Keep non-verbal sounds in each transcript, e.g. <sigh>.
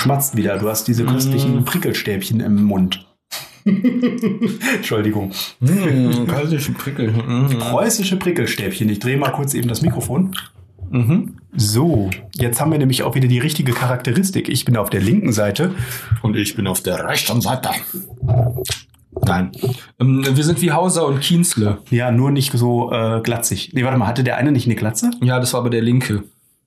schmatzt wieder. Du hast diese köstlichen Prickelstäbchen im Mund. <laughs> Entschuldigung. Mmh, kaltische Prickel. Mm. Preußische Prickelstäbchen. Ich drehe mal kurz eben das Mikrofon. Mhm. So, jetzt haben wir nämlich auch wieder die richtige Charakteristik. Ich bin auf der linken Seite. Und ich bin auf der rechten Seite. Nein. Ähm, wir sind wie Hauser und Kienzle. Ja, nur nicht so äh, glatzig. Nee, warte mal, hatte der eine nicht eine Glatze? Ja, das war aber der Linke,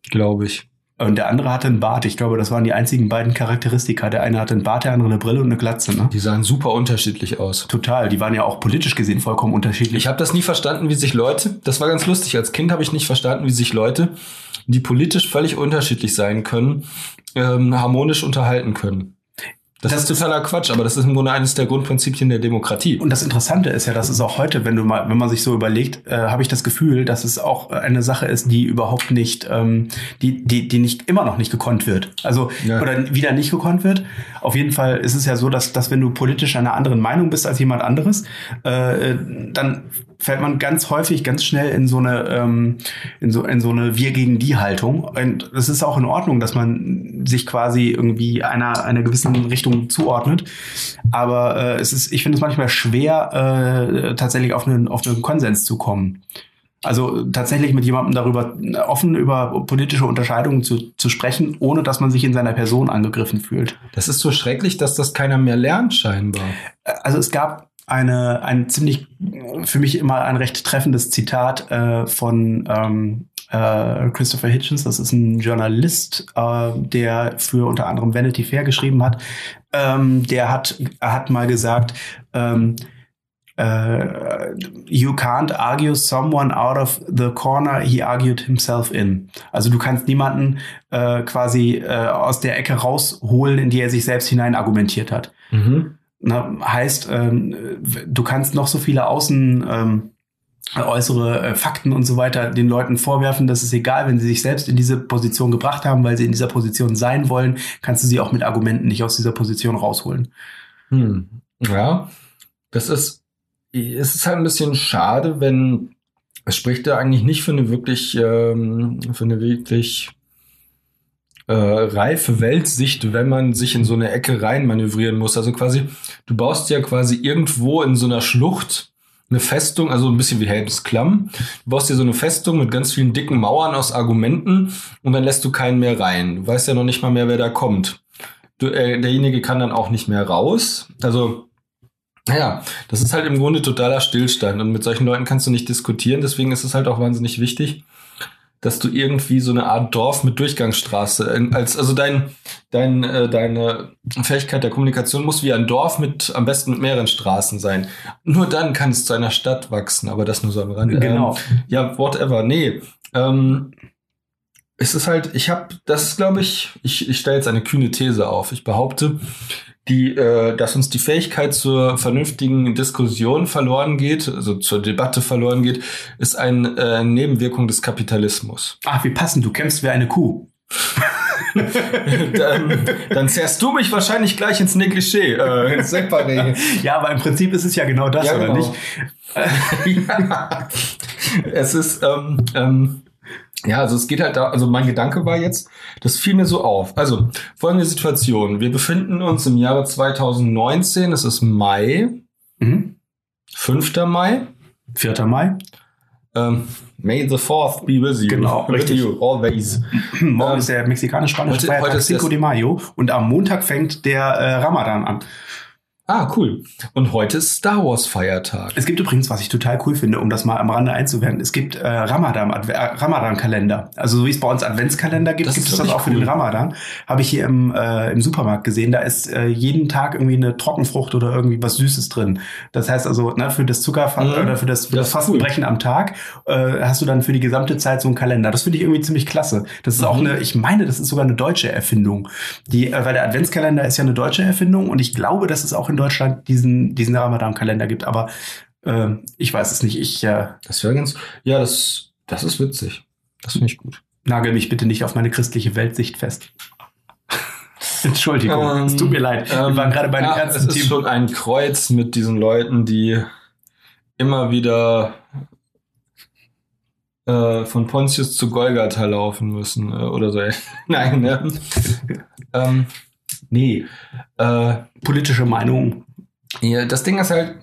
glaube ich. Und der andere hatte einen Bart. Ich glaube, das waren die einzigen beiden Charakteristika. Der eine hatte einen Bart, der andere eine Brille und eine Glatze. Ne? Die sahen super unterschiedlich aus. Total. Die waren ja auch politisch gesehen vollkommen unterschiedlich. Ich habe das nie verstanden, wie sich Leute, das war ganz lustig, als Kind habe ich nicht verstanden, wie sich Leute, die politisch völlig unterschiedlich sein können, ähm, harmonisch unterhalten können. Das, Das ist totaler Quatsch, aber das ist im Grunde eines der Grundprinzipien der Demokratie. Und das Interessante ist ja, dass es auch heute, wenn du mal, wenn man sich so überlegt, äh, habe ich das Gefühl, dass es auch eine Sache ist, die überhaupt nicht, ähm, die, die, die nicht immer noch nicht gekonnt wird. Also Ja. oder wieder nicht gekonnt wird. Auf jeden Fall ist es ja so, dass, dass wenn du politisch einer anderen Meinung bist als jemand anderes, äh, dann fällt man ganz häufig ganz schnell in so eine ähm, in so in so eine wir gegen die Haltung und es ist auch in Ordnung dass man sich quasi irgendwie einer einer gewissen Richtung zuordnet aber äh, es ist ich finde es manchmal schwer äh, tatsächlich auf einen auf einen Konsens zu kommen also tatsächlich mit jemandem darüber äh, offen über politische Unterscheidungen zu, zu sprechen, ohne dass man sich in seiner Person angegriffen fühlt. Das ist so schrecklich, dass das keiner mehr lernt, scheinbar. Also es gab eine ein ziemlich für mich immer ein recht treffendes Zitat äh, von ähm, äh, Christopher Hitchens. Das ist ein Journalist, äh, der für unter anderem Vanity Fair geschrieben hat. Ähm, der hat hat mal gesagt. Ähm, äh, you can't argue someone out of the corner he argued himself in. Also du kannst niemanden äh, quasi äh, aus der Ecke rausholen, in die er sich selbst hinein argumentiert hat. Mhm. Na, heißt, ähm, du kannst noch so viele Außen ähm, äußere äh, Fakten und so weiter den Leuten vorwerfen, das ist egal, wenn sie sich selbst in diese Position gebracht haben, weil sie in dieser Position sein wollen, kannst du sie auch mit Argumenten nicht aus dieser Position rausholen. Hm. Ja, das ist, es ist halt ein bisschen schade, wenn es spricht da eigentlich nicht für eine wirklich, ähm, für eine wirklich äh, reife Weltsicht, wenn man sich in so eine Ecke rein manövrieren muss. Also quasi, du baust ja quasi irgendwo in so einer Schlucht eine Festung, also ein bisschen wie Helms Klamm. Du baust dir so eine Festung mit ganz vielen dicken Mauern aus Argumenten und dann lässt du keinen mehr rein. Du weißt ja noch nicht mal mehr, wer da kommt. Du, äh, derjenige kann dann auch nicht mehr raus. Also naja, das ist halt im Grunde totaler Stillstand und mit solchen Leuten kannst du nicht diskutieren. Deswegen ist es halt auch wahnsinnig wichtig, dass du irgendwie so eine Art Dorf mit Durchgangsstraße als also dein dein äh, deine Fähigkeit der Kommunikation muss wie ein Dorf mit am besten mit mehreren Straßen sein. Nur dann kann es zu einer Stadt wachsen, aber das nur so am Rande. Genau. Ähm, ja, whatever. Nee, ähm, es ist halt, ich habe, das ist, glaube ich, ich, ich stelle jetzt eine kühne These auf. Ich behaupte, die, äh, dass uns die Fähigkeit zur vernünftigen Diskussion verloren geht, also zur Debatte verloren geht, ist eine äh, Nebenwirkung des Kapitalismus. Ach, wie passend, du kämpfst wie eine Kuh. <laughs> dann, dann zerrst du mich wahrscheinlich gleich ins Negligé, äh, ins Separé. <laughs> Ja, aber im Prinzip ist es ja genau das, Ja, oder genau. nicht? <laughs> ja. Es ist, ähm, ähm, ja, also es geht halt da, also mein Gedanke war jetzt, das fiel mir so auf. Also, folgende Situation. Wir befinden uns im Jahre 2019, es ist Mai, Mhm. 5. Mai. 4. Mai. Ähm, May the 4th be with you. Genau, with richtig. you, always. <clears throat> Morgen Ähm, ist der mexikanisch-spanische Feiertag heute ist Cinco de Mayo und am Montag fängt der äh, Ramadan an. Ah, cool. Und heute ist Star Wars Feiertag. Es gibt übrigens, was ich total cool finde, um das mal am Rande einzuwerden, es gibt äh, Ramadan, Adve- äh, Ramadan-Kalender. Also so wie es bei uns Adventskalender gibt, Das gibt es das auch für cool. den Ramadan. Habe ich hier im, äh, im Supermarkt gesehen. Da ist äh, jeden Tag irgendwie eine Trockenfrucht oder irgendwie was Süßes drin. Das heißt also, ne, für das Zuckerfasten Mhm. oder für das, für Das das ist cool. Fastenbrechen am Tag äh, hast du dann für die gesamte Zeit so einen Kalender. Das finde ich irgendwie ziemlich klasse. Das ist auch Mhm. eine, ich meine, das ist sogar eine deutsche Erfindung. Die, äh, weil der Adventskalender ist ja eine deutsche Erfindung und ich glaube, dass es auch in Deutschland diesen, diesen Ramadan-Kalender gibt. Aber äh, ich weiß es nicht. Ich äh, Das wäre ganz, ja, das, das ist witzig. Das finde ich gut. nagel mich bitte nicht auf meine christliche Weltsicht fest. <laughs> Entschuldigung, Ähm, es tut mir leid. Wir ähm, waren gerade bei den ja, ernsten Es ist Themen. schon ein Kreuz mit diesen Leuten, die immer wieder äh, von Pontius zu Golgatha laufen müssen äh, oder so. <laughs> Nein, ne? <laughs> ähm, nee. Äh, Politische Meinung. ja, das Ding ist halt,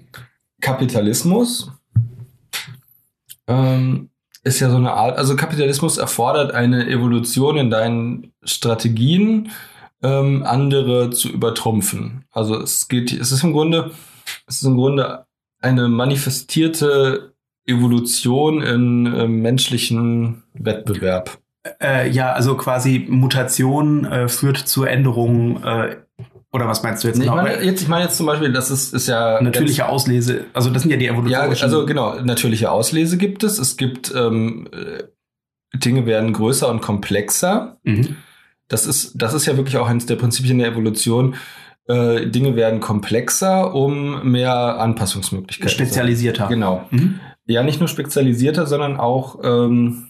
Kapitalismus ähm, ist ja so eine Art, also Kapitalismus erfordert eine Evolution in deinen Strategien, ähm, andere zu übertrumpfen. Also es geht, es ist im Grunde, es ist im Grunde eine manifestierte Evolution in äh, menschlichen Wettbewerb. Äh, ja, also quasi Mutation äh, führt zu Änderungen. Äh, oder was meinst du jetzt Nee, ich genau? meine jetzt, ich meine jetzt zum Beispiel, das ist, ist ja Natürliche Auslese. Also das sind ja die Ja, evolutionischen. also genau, natürliche Auslese gibt es. Es gibt ähm, äh, Dinge werden größer und komplexer. Mhm. Das ist, das ist ja wirklich auch eines der Prinzipien der Evolution. Äh, Dinge werden komplexer, um mehr Anpassungsmöglichkeiten. Spezialisierter. Genau. Mhm. Ja, nicht nur spezialisierter, sondern auch ähm,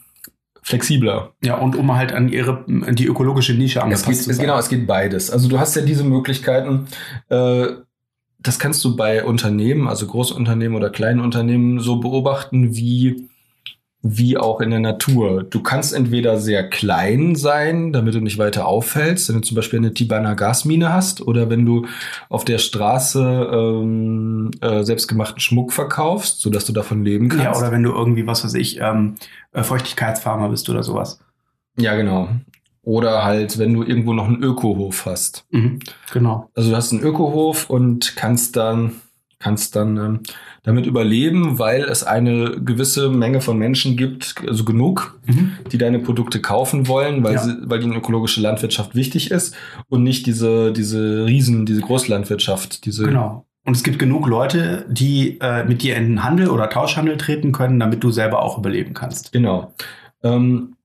flexibler. Ja, und um halt an ihre an die ökologische Nische Es angepasst geht, zu es, sein. genau, es geht beides. Also du hast ja diese Möglichkeiten, äh, das kannst du bei Unternehmen, also Großunternehmen oder kleinen Unternehmen, so beobachten wie, wie auch in der Natur. Du kannst entweder sehr klein sein, damit du nicht weiter auffällst, wenn du zum Beispiel eine Tibana Gasmine hast, oder wenn du auf der Straße ähm, äh, selbstgemachten Schmuck verkaufst, sodass du davon leben kannst. Ja, oder wenn du irgendwie, was weiß ich, ähm, äh, Feuchtigkeitsfarmer bist oder sowas. ja, genau. Oder halt, wenn du irgendwo noch einen Ökohof hast. Mhm. Genau. Also du hast einen Ökohof und kannst dann, kannst dann ähm, damit überleben, weil es eine gewisse Menge von Menschen gibt, also genug, Mhm. die deine Produkte kaufen wollen, weil, Ja. sie, weil ihnen ökologische Landwirtschaft wichtig ist und nicht diese, diese Riesen, diese Großlandwirtschaft, diese Genau. Und es gibt genug Leute, die äh, mit dir in den Handel oder Tauschhandel treten können, damit du selber auch überleben kannst. Genau. Ähm,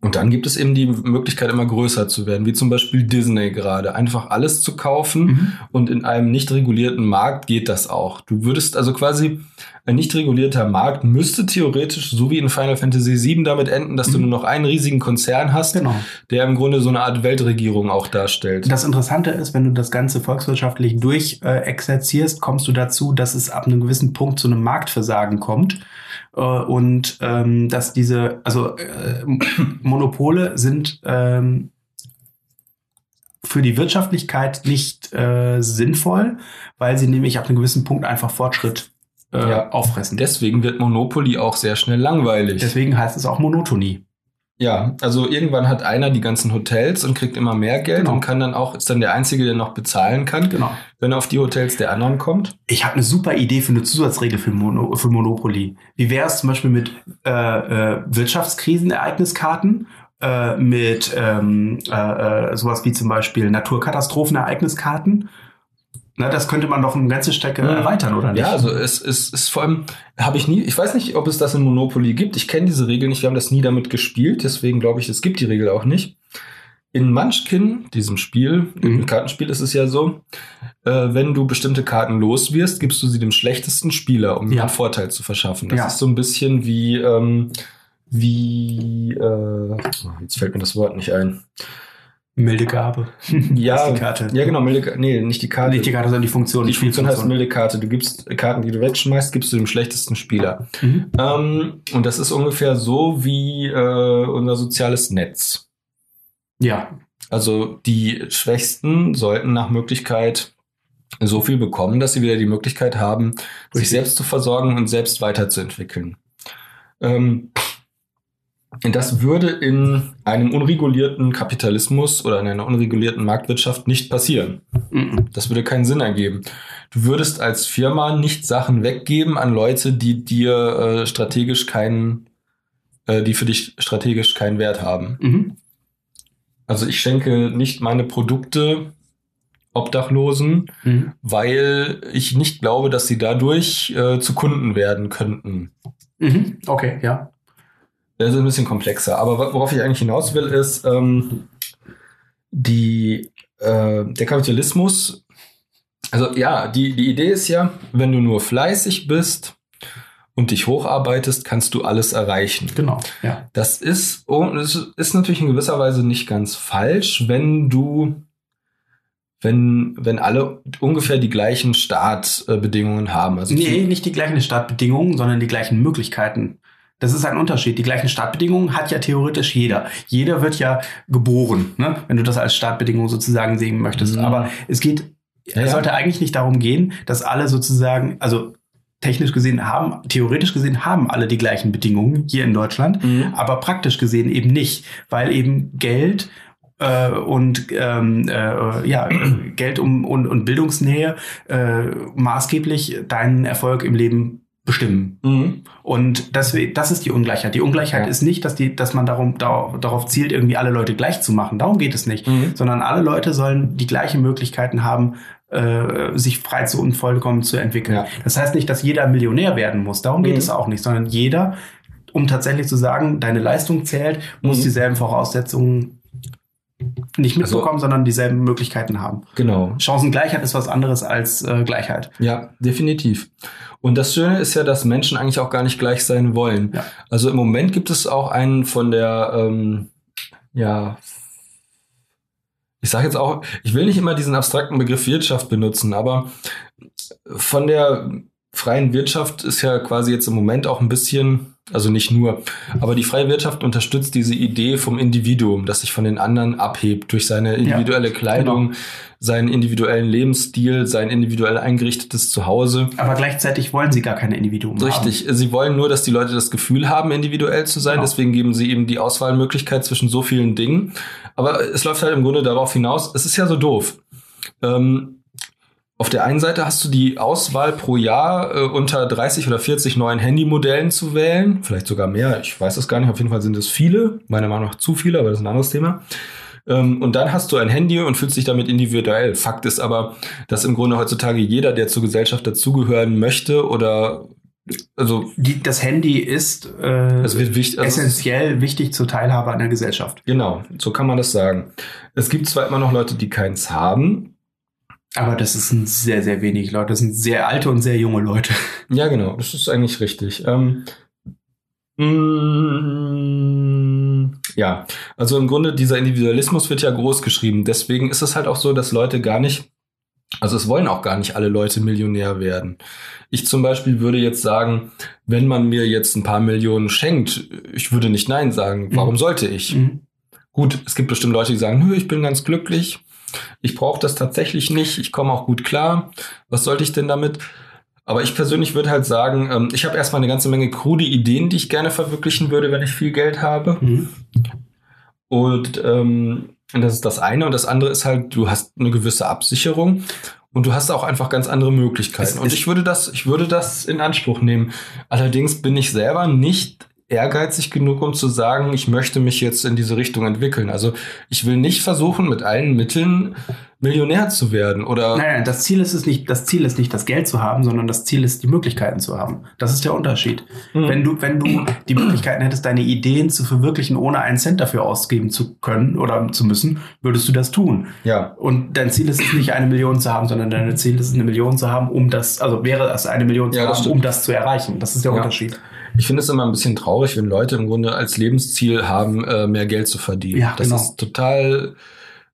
und dann gibt es eben die Möglichkeit, immer größer zu werden, wie zum Beispiel Disney gerade. Einfach alles zu kaufen Mhm. und in einem nicht regulierten Markt geht das auch. Du würdest also quasi, ein nicht regulierter Markt müsste theoretisch, so wie in Final Fantasy VII, damit enden, dass du Mhm. nur noch einen riesigen Konzern hast, Genau. der im Grunde so eine Art Weltregierung auch darstellt. Das Interessante ist, wenn du das Ganze volkswirtschaftlich durch äh, kommst du dazu, dass es ab einem gewissen Punkt zu einem Marktversagen kommt. Äh, und ähm, dass diese, also äh, Monopole sind ähm, für die Wirtschaftlichkeit nicht äh, sinnvoll, weil sie nämlich ab einem gewissen Punkt einfach Fortschritt äh, Ja. auffressen. Deswegen wird Monopoly auch sehr schnell langweilig. Deswegen heißt es auch Monotonie. Ja, also irgendwann hat einer die ganzen Hotels und kriegt immer mehr Geld Genau. und kann dann auch, ist dann der Einzige, der noch bezahlen kann, Genau. wenn er auf die Hotels der anderen kommt. Ich habe eine super Idee für eine Zusatzregel für, Mono, für Monopoly. Wie wäre es zum Beispiel mit äh, äh, Wirtschaftskrisenereigniskarten, äh, mit ähm, äh, äh, sowas wie zum Beispiel Naturkatastrophenereigniskarten? Na, das könnte man doch eine ganze Strecke Mhm. erweitern, oder nicht? Ja, also es ist, ist vor allem, habe ich nie, ich weiß nicht, ob es das in Monopoly gibt. Ich kenne diese Regel nicht, wir haben das nie damit gespielt, deswegen glaube ich, es gibt die Regel auch nicht. In Munchkin, diesem Spiel, Mhm. im Kartenspiel ist es ja so, äh, wenn du bestimmte Karten los wirst, gibst du sie dem schlechtesten Spieler, um ihm Ja. einen Vorteil zu verschaffen. Das Ja. ist so ein bisschen wie, ähm, wie, äh, oh, jetzt fällt mir das Wort nicht ein. Milde Gabe. <laughs> Ja, die Karte. ja genau, milde, nee, nicht die Karte. Nicht die Karte, sondern die Funktion. die Funktion heißt Spielfunktion. milde Karte. Du gibst Karten, die du wegschmeißt, gibst du dem schlechtesten Spieler. Mhm. Ähm, und das ist ungefähr so wie äh, unser soziales Netz. Ja, Also die Schwächsten sollten nach Möglichkeit so viel bekommen, dass sie wieder die Möglichkeit haben, sich selbst zu versorgen und selbst weiterzuentwickeln. Ähm, das würde in einem unregulierten Kapitalismus oder in einer unregulierten Marktwirtschaft nicht passieren. Mhm. Das würde keinen Sinn ergeben. Du würdest als Firma nicht Sachen weggeben an Leute, die dir äh, strategisch keinen, äh, die für dich strategisch keinen Wert haben. Mhm. Also ich schenke nicht meine Produkte Obdachlosen, Mhm. weil ich nicht glaube, dass sie dadurch äh, zu Kunden werden könnten. Mhm. Okay, ja. Das ist ein bisschen komplexer. Aber wo- worauf ich eigentlich hinaus will, ist, ähm, die, äh, der Kapitalismus, also ja, die, die Idee ist ja, wenn du nur fleißig bist und dich hocharbeitest, kannst du alles erreichen. Genau, ja. Das ist, oh, das ist natürlich in gewisser Weise nicht ganz falsch, wenn du, wenn, wenn alle ungefähr die gleichen Startbedingungen haben. Also Nee, nicht die gleichen Startbedingungen, sondern die gleichen Möglichkeiten. Das ist ein Unterschied. Die gleichen Startbedingungen hat ja theoretisch jeder. Jeder wird ja geboren, ne? wenn du das als Startbedingung sozusagen sehen möchtest. Mhm. Aber es geht, Ja, es ja. sollte eigentlich nicht darum gehen, dass alle sozusagen, also technisch gesehen haben, theoretisch gesehen haben alle die gleichen Bedingungen hier in Deutschland, Mhm. aber praktisch gesehen eben nicht, weil eben Geld äh, und ähm, äh, ja Geld um, und, und Bildungsnähe äh, maßgeblich deinen Erfolg im Leben bestimmen. Mhm. Und das, das ist die Ungleichheit. Die Ungleichheit Ja. ist nicht, dass, die, dass man darum, darauf, darauf zielt, irgendwie alle Leute gleich zu machen. Darum geht es nicht. Mhm. Sondern alle Leute sollen die gleichen Möglichkeiten haben, äh, sich frei zu und vollkommen zu entwickeln. Ja. Das heißt nicht, dass jeder Millionär werden muss. Darum geht Mhm. es auch nicht. Sondern jeder, um tatsächlich zu sagen, deine Leistung zählt, muss Mhm. dieselben Voraussetzungen nicht Also- mitbekommen, sondern dieselben Möglichkeiten haben. Genau. Chancengleichheit ist was anderes als äh, Gleichheit. Ja, definitiv. Und das Schöne ist ja, dass Menschen eigentlich auch gar nicht gleich sein wollen. Ja. Also im Moment gibt es auch einen von der, ähm, ja, ich sage jetzt auch, ich will nicht immer diesen abstrakten Begriff Wirtschaft benutzen, aber von der freien Wirtschaft ist ja quasi jetzt im Moment auch ein bisschen, also nicht nur, aber die freie Wirtschaft unterstützt diese Idee vom Individuum, das sich von den anderen abhebt durch seine individuelle Kleidung, seinen individuellen Lebensstil, sein individuell eingerichtetes Zuhause. Aber gleichzeitig wollen sie gar keine Individuen Richtig. Sie wollen nur, dass die Leute das Gefühl haben, individuell zu sein. Genau. Deswegen geben sie eben die Auswahlmöglichkeit zwischen so vielen Dingen. Aber es läuft halt im Grunde darauf hinaus, es ist ja so doof. Ähm, auf der einen Seite hast du die Auswahl pro Jahr äh, unter 30 oder 40 neuen Handymodellen zu wählen. Vielleicht sogar mehr. Ich weiß es gar nicht. Auf jeden Fall sind es viele. Meiner Meinung nach zu viele, aber das ist ein anderes Thema. Ähm, und dann hast du ein Handy und fühlst dich damit individuell. Fakt ist aber, dass im Grunde heutzutage jeder, der zur Gesellschaft dazugehören möchte oder also Die, das Handy ist äh, es wird wichtig. Also essentiell wichtig zur Teilhabe an der Gesellschaft. genau, so kann man das sagen. Es gibt zwar immer noch Leute, die keins haben. Aber das sind sehr, sehr wenig Leute. Das sind sehr alte und sehr junge Leute. Ja, genau, das ist eigentlich richtig. Ähm, mm, ja, also im Grunde dieser Individualismus wird ja groß geschrieben. Deswegen ist es halt auch so, dass Leute gar nicht, also es wollen auch gar nicht alle Leute Millionär werden. Ich zum Beispiel würde jetzt sagen, wenn man mir jetzt ein paar Millionen schenkt, ich würde nicht Nein sagen. Warum Mhm. sollte ich? Mhm. Gut, es gibt bestimmt Leute, die sagen, ich bin ganz glücklich, ich brauche das tatsächlich nicht, ich komme auch gut klar. Was sollte ich denn damit? Aber ich persönlich würde halt sagen, ähm, ich habe erstmal eine ganze Menge krude Ideen, die ich gerne verwirklichen würde, wenn ich viel Geld habe. Mhm. Und ähm, das ist das eine. Und das andere ist halt, du hast eine gewisse Absicherung und du hast auch einfach ganz andere Möglichkeiten. Und ich würde das, ich würde das in Anspruch nehmen. Allerdings bin ich selber nicht ehrgeizig genug, um zu sagen, ich möchte mich jetzt in diese Richtung entwickeln. Also ich will nicht versuchen, mit allen Mitteln Millionär zu werden oder Nein, nein, das Ziel ist es nicht, das Ziel ist nicht, das Geld zu haben, sondern das Ziel ist, die Möglichkeiten zu haben. Das ist der Unterschied. Mhm. Wenn du, wenn du die Möglichkeiten hättest, deine Ideen zu verwirklichen, ohne einen Cent dafür ausgeben zu können oder zu müssen, würdest du das tun. ja, Und dein Ziel ist es nicht, eine Million zu haben, sondern dein Ziel ist es, eine Million zu haben, um das, also wäre es eine Million zu Ja, haben, um das zu erreichen. Das ist der Ja. Unterschied. Ich finde es immer ein bisschen traurig, wenn Leute im Grunde als Lebensziel haben, äh, mehr Geld zu verdienen. Ja, das genau. ist total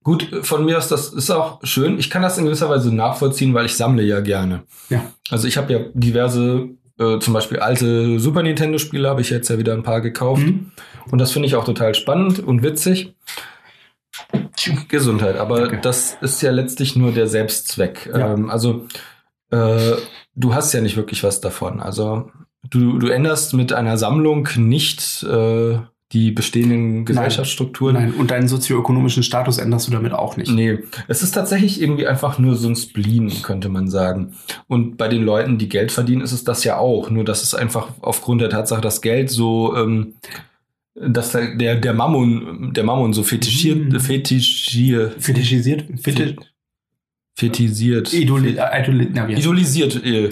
gut. Von mir aus, das ist auch schön. Ich kann das in gewisser Weise nachvollziehen, weil ich sammle ja gerne. Ja. Also ich habe ja diverse, äh, zum Beispiel alte Super Nintendo-Spiele, habe ich jetzt ja wieder ein paar gekauft. Mhm. Und das finde ich auch total spannend und witzig. Gesundheit, aber Danke. das ist ja letztlich nur der Selbstzweck. Ja. Ähm, also äh, du hast ja nicht wirklich was davon. Also du, du änderst mit einer Sammlung nicht äh, die bestehenden Gesellschaftsstrukturen. Nein, und deinen sozioökonomischen Status änderst du damit auch nicht. Nee, es ist tatsächlich irgendwie einfach nur so ein Spleen, könnte man sagen. Und bei den Leuten, die Geld verdienen, ist es das ja auch. Nur, dass es einfach aufgrund der Tatsache, dass Geld so, ähm, dass der, der, der Mammon, der Mammon so fetischiert, Mhm. fetischiert, Fetischisiert? Fetisch, fetisiert, äh, na, wie heißt- idolisiert, äh,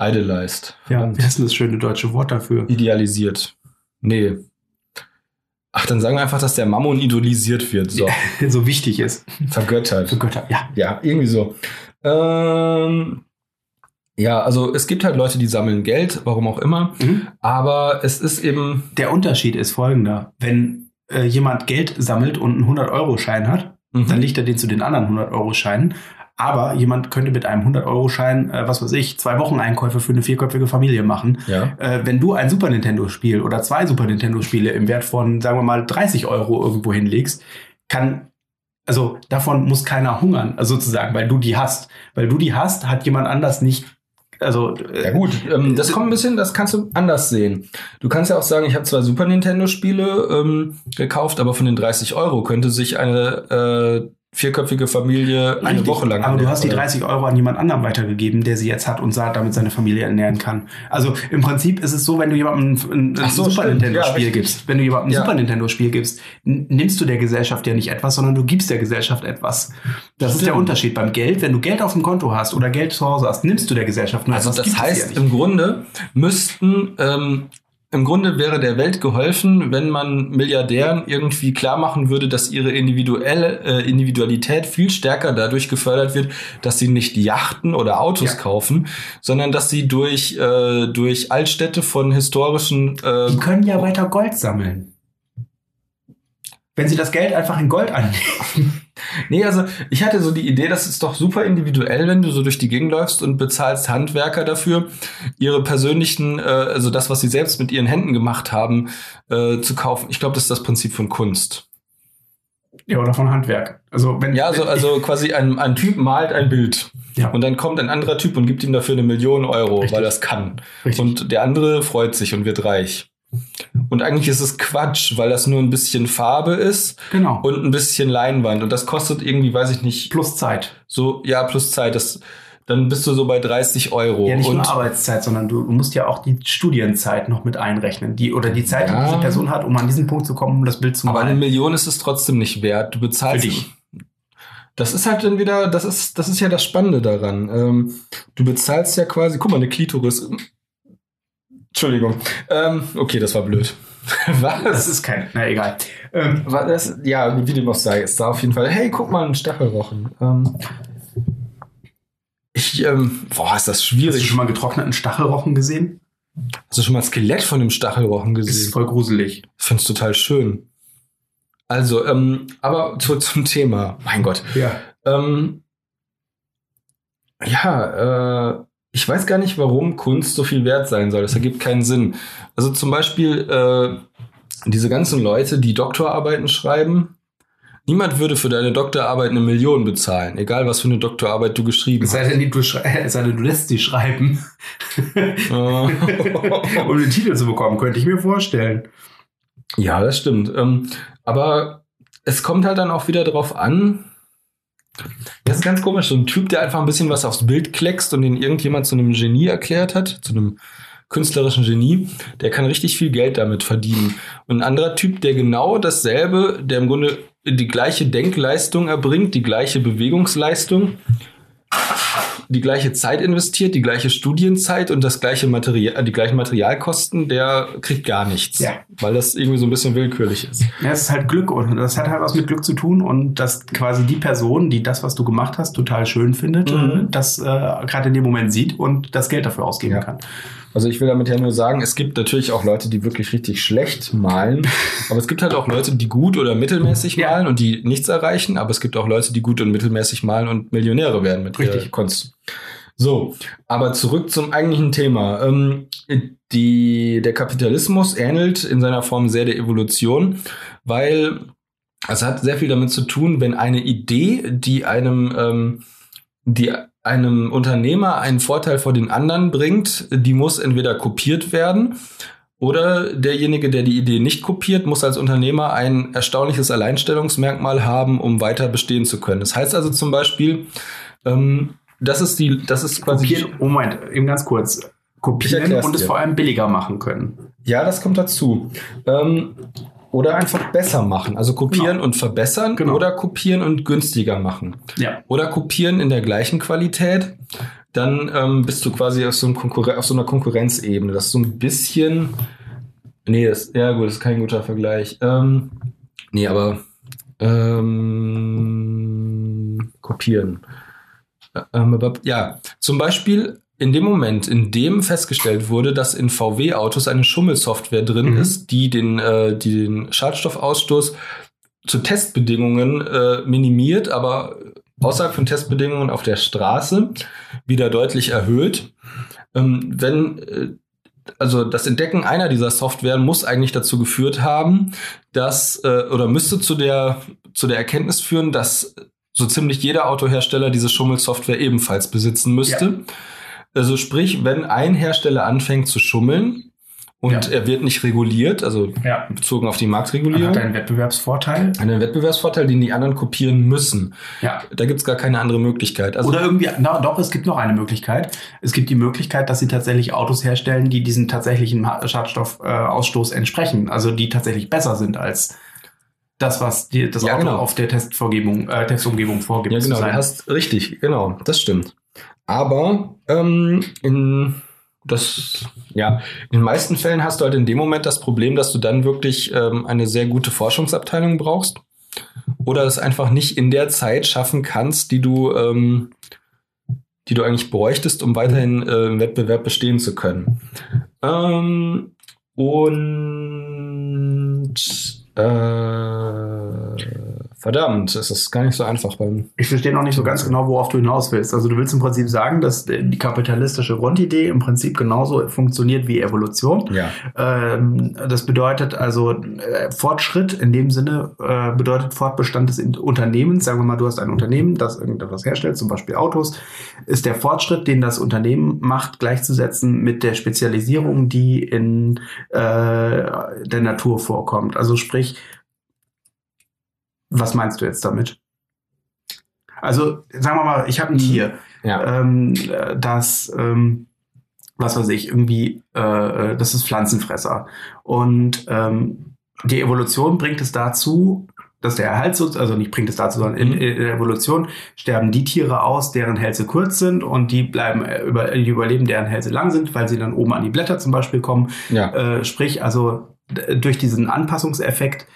idolized. Ja, wie ist das schöne deutsche Wort dafür? Idealisiert. Nee. Ach, dann sagen wir einfach, dass der Mammon idolisiert wird. So, <laughs> so wichtig ist. vergöttert. Für Götter, ja. Ja, irgendwie so. Ähm, ja, also es gibt halt Leute, die sammeln Geld, warum auch immer. Mhm. Aber es ist eben, Der Unterschied ist folgender. Wenn äh, jemand Geld sammelt und einen 100-Euro-Schein hat, Mhm. dann legt er den zu den anderen 100-Euro-Scheinen. Aber jemand könnte mit einem 100-Euro-Schein, äh, was weiß ich, zwei Wochen Einkäufe für eine vierköpfige Familie machen. Ja. Äh, wenn du ein Super Nintendo-Spiel oder zwei Super Nintendo-Spiele im Wert von, sagen wir mal, 30 Euro irgendwo hinlegst, kann also davon muss keiner hungern, also sozusagen, weil du die hast. Weil du die hast, hat jemand anders nicht. Also Ja gut, ähm, das kommt ein bisschen, das kannst du anders sehen. Du kannst ja auch sagen, ich habe zwei Super Nintendo-Spiele ähm, gekauft, aber von den 30 Euro könnte sich eine äh, vierköpfige Familie eine Richtig, Woche lang Aber du hast die oder? 30 Euro an jemand anderem weitergegeben, der sie jetzt hat und damit seine Familie ernähren kann. Also im Prinzip ist es so, wenn du jemandem ein, ein so, Super stimmt. Nintendo Ja, gibst, wenn du jemandem ein Ja. Super Nintendo Spiel gibst, nimmst du der Gesellschaft ja nicht etwas, sondern du gibst der Gesellschaft etwas. Das ist der Stimmt. Unterschied beim Geld. Wenn du Geld auf dem Konto hast oder Geld zu Hause hast, nimmst du der Gesellschaft nur Also etwas. das gibt es heißt, im Grunde müssten, ähm, im Grunde wäre der Welt geholfen, wenn man Milliardären irgendwie klar machen würde, dass ihre individuelle äh, Individualität viel stärker dadurch gefördert wird, dass sie nicht Yachten oder Autos Ja. kaufen, sondern dass sie durch äh, durch Altstädte von historischen äh, Die können ja weiter Gold sammeln. Wenn sie das Geld einfach in Gold anlegen. <laughs> Nee, also ich hatte so die Idee, das ist doch super individuell, wenn du so durch die Gegend läufst und bezahlst Handwerker dafür, ihre persönlichen, äh, also das, was sie selbst mit ihren Händen gemacht haben, äh, zu kaufen. Ich glaube, das ist das Prinzip von Kunst. Ja, oder von Handwerk. Also wenn Ja, also, also quasi ein, ein Typ malt ein Bild ja, und dann kommt ein anderer Typ und gibt ihm dafür eine Million Euro, Richtig. weil er es kann. richtig. Und der andere freut sich und wird reich. Und eigentlich ist es Quatsch, weil das nur ein bisschen Farbe ist genau. und ein bisschen Leinwand. Und das kostet irgendwie, weiß ich nicht, plus Zeit. So, ja, plus Zeit. Das, dann bist du so bei 30 Euro. Ja, nicht und nur Arbeitszeit, sondern du musst ja auch die Studienzeit noch mit einrechnen. Die, oder die Zeit, Ja. die diese Person hat, um an diesen Punkt zu kommen, um das Bild zu aber eine. Million ist es trotzdem nicht wert. Du bezahlst. Für dich. Das ist halt dann wieder, das ist, das ist ja das Spannende daran. Ähm, du bezahlst ja quasi, guck mal, eine Klitoris. Entschuldigung. Ähm, okay, das war blöd. <laughs> Das Was? ist kein, na egal. Ähm, War das? Ja, wie dem auch sei, ist da auf jeden Fall. Hey, guck mal, ein Stachelrochen. Ähm, ich, ähm, boah, ist das hast du schwierig. schon mal getrockneten Stachelrochen gesehen? Hast du schon mal das Skelett von dem Stachelrochen Das gesehen? ist voll gruselig. Ich finde es total schön. Also, ähm, aber zurück zum Thema. Mein Gott. Ja. Ähm, ja, äh, ich weiß gar nicht, warum Kunst so viel wert sein soll. Das ergibt keinen Sinn. Also zum Beispiel äh, diese ganzen Leute, die Doktorarbeiten schreiben. Niemand würde für deine Doktorarbeit eine Million bezahlen, egal was für eine Doktorarbeit du geschrieben Es sei hast. denn, du, <laughs> sei denn, du lässt sie schreiben, <laughs> um den Titel zu bekommen, könnte ich mir vorstellen. Ja, das stimmt. Ähm, aber es kommt halt dann auch wieder drauf an. Das ist ganz komisch. So ein Typ, der einfach ein bisschen was aufs Bild kleckst und den irgendjemand zu einem Genie erklärt hat, zu einem künstlerischen Genie, der kann richtig viel Geld damit verdienen. Und ein anderer Typ, der genau dasselbe, der im Grunde die gleiche Denkleistung erbringt, die gleiche Bewegungsleistung, die gleiche Zeit investiert, die gleiche Studienzeit und das gleiche Material, die gleichen Materialkosten, der kriegt gar nichts. Ja. Weil das irgendwie so ein bisschen willkürlich ist. Ja, es ist halt Glück und das hat halt was mit Glück zu tun und dass quasi die Person, die das, was du gemacht hast, total schön findet, Mhm. das äh, gerade in dem Moment sieht und das Geld dafür ausgeben Ja. kann. Also ich will damit ja nur sagen, es gibt natürlich auch Leute, die wirklich richtig schlecht malen, <laughs> aber es gibt halt auch Leute, die gut oder mittelmäßig <laughs> Ja. malen und die nichts erreichen, aber es gibt auch Leute, die gut und mittelmäßig malen und Millionäre werden mit Richtig. Kunst. So, aber zurück zum eigentlichen Thema. Ähm, die, der Kapitalismus ähnelt in seiner Form sehr der Evolution, weil es hat sehr viel damit zu tun, wenn eine Idee, die einem, ähm, die einem Unternehmer einen Vorteil vor den anderen bringt, die muss entweder kopiert werden oder derjenige, der die Idee nicht kopiert, muss als Unternehmer ein erstaunliches Alleinstellungsmerkmal haben, um weiter bestehen zu können. Das heißt also zum Beispiel, ähm, das ist die, das ist quasi Kopieren, oh Moment, eben ganz kurz. Kopieren und es vor allem billiger machen können. Ja, das kommt dazu. Ähm, oder einfach besser machen. Also kopieren Genau. und verbessern Genau. oder kopieren und günstiger machen. Ja. Oder kopieren in der gleichen Qualität. Dann ähm, bist du quasi auf so, auf so einer Konkurrenzebene. Das ist so ein bisschen. Nee, das, ja gut, das ist kein guter Vergleich. Ähm, nee, aber ähm, kopieren. Ähm, aber, ja, zum Beispiel in dem Moment, in dem festgestellt wurde, dass in VW-Autos eine Schummelsoftware drin Mhm. ist, die den, äh, die den Schadstoffausstoß zu Testbedingungen äh, minimiert, aber außerhalb von Testbedingungen auf der Straße wieder deutlich erhöht. Ähm, wenn äh, also das Entdecken einer dieser Software muss eigentlich dazu geführt haben, dass äh, oder müsste zu der zu der Erkenntnis führen, dass so ziemlich jeder Autohersteller diese Schummelsoftware ebenfalls besitzen müsste. Ja. Also sprich, wenn ein Hersteller anfängt zu schummeln, und ja. er wird nicht reguliert, also ja. bezogen auf die Marktregulierung. Hat einen Wettbewerbsvorteil. Einen Wettbewerbsvorteil, den die anderen kopieren müssen. Ja. Da gibt's gar keine andere Möglichkeit. Also Oder irgendwie, na, doch, es gibt noch eine Möglichkeit. Es gibt die Möglichkeit, dass sie tatsächlich Autos herstellen, die diesen tatsächlichen Schadstoffausstoß äh, entsprechen. Also die tatsächlich besser sind als das, was die, das ja, Auto genau. auf der Testvorgebung, äh, Testumgebung vorgibt. Ja, genau, du hast richtig, genau, das stimmt. Aber ähm, in das, ja, in den meisten Fällen hast du halt in dem Moment das Problem, dass du dann wirklich ähm, eine sehr gute Forschungsabteilung brauchst oder es einfach nicht in der Zeit schaffen kannst, die du, ähm, die du eigentlich bräuchtest, um weiterhin äh, im Wettbewerb bestehen zu können. Ähm, und äh, verdammt, es ist gar nicht so einfach beim. Ich verstehe noch nicht so ganz genau, worauf du hinaus willst. Also du willst im Prinzip sagen, dass die kapitalistische Grundidee im Prinzip genauso funktioniert wie Evolution. Ja. Ähm, das bedeutet also äh, Fortschritt in dem Sinne äh, bedeutet Fortbestand des Unternehmens. Sagen wir mal, du hast ein Unternehmen, das irgendetwas herstellt, zum Beispiel Autos. Ist der Fortschritt, den das Unternehmen macht, gleichzusetzen mit der Spezialisierung, die in äh, der Natur vorkommt. Also sprich. Was meinst du jetzt damit? Also, sagen wir mal, ich habe ein mhm. Tier, ja. ähm, das, ähm, was weiß ich, irgendwie, äh, das ist Pflanzenfresser. Und ähm, die Evolution bringt es dazu, dass der Erhalt, also nicht bringt es dazu, sondern in, mhm. in, der Evolution sterben die Tiere aus, deren Hälse kurz sind und die bleiben äh, über, die überleben, deren Hälse lang sind, weil sie dann oben an die Blätter zum Beispiel kommen. Ja. Äh, sprich, also durch diesen Anpassungseffekt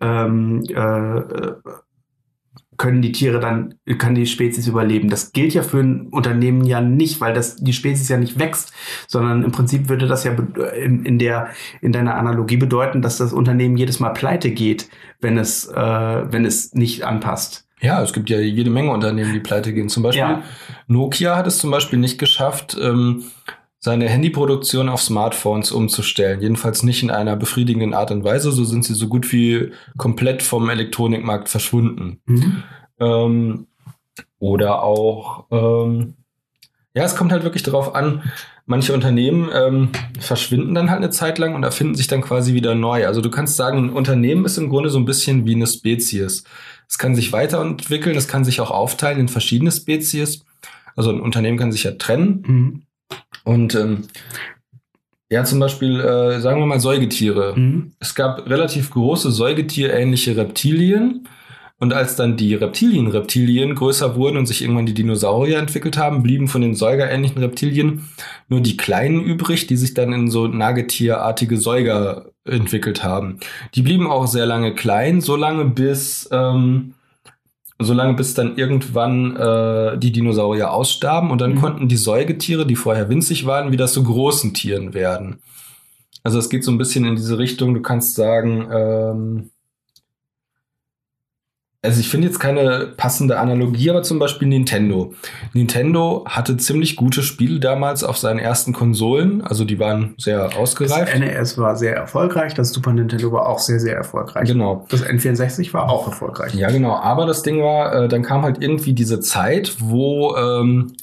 ähm, äh, können die Tiere dann, kann die Spezies überleben. Das gilt ja für ein Unternehmen ja nicht, weil das die Spezies ja nicht wächst, sondern im Prinzip würde das ja in, in der in deiner Analogie bedeuten, dass das Unternehmen jedes Mal pleite geht, wenn es äh, wenn es nicht anpasst. Ja, es gibt ja jede Menge Unternehmen, die pleite gehen. Zum Beispiel ja. Nokia hat es zum Beispiel nicht geschafft, ähm, seine Handyproduktion auf Smartphones umzustellen. Jedenfalls nicht in einer befriedigenden Art und Weise. So sind sie so gut wie komplett vom Elektronikmarkt verschwunden. Mhm. Ähm, oder auch, ähm, ja, es kommt halt wirklich darauf an, manche Unternehmen ähm, verschwinden dann halt eine Zeit lang und erfinden sich dann quasi wieder neu. Also du kannst sagen, ein Unternehmen ist im Grunde so ein bisschen wie eine Spezies. Es kann sich weiterentwickeln, es kann sich auch aufteilen in verschiedene Spezies. Also ein Unternehmen kann sich ja trennen. Mhm. Und ähm, ja, zum Beispiel, äh, sagen wir mal Säugetiere. Mhm. Es gab relativ große Säugetierähnliche Reptilien. Und als dann die Reptilien-Reptilien größer wurden und sich irgendwann die Dinosaurier entwickelt haben, blieben von den säugerähnlichen Reptilien nur die kleinen übrig, die sich dann in so nagetierartige Säuger entwickelt haben. Die blieben auch sehr lange klein, so lange bis ähm, solange bis dann irgendwann äh, die Dinosaurier ausstarben und dann mhm. konnten die Säugetiere, die vorher winzig waren, wieder zu großen Tieren werden. Also es geht so ein bisschen in diese Richtung, du kannst sagen, ähm, also ich finde jetzt keine passende Analogie, aber zum Beispiel Nintendo. Nintendo hatte ziemlich gute Spiele damals auf seinen ersten Konsolen, also die waren sehr ausgereift. Das NES war sehr erfolgreich, das Super Nintendo war auch sehr, sehr erfolgreich. Genau. Das N64 war auch erfolgreich. Ja, genau, aber das Ding war, äh, dann kam halt irgendwie diese Zeit, wo ähm,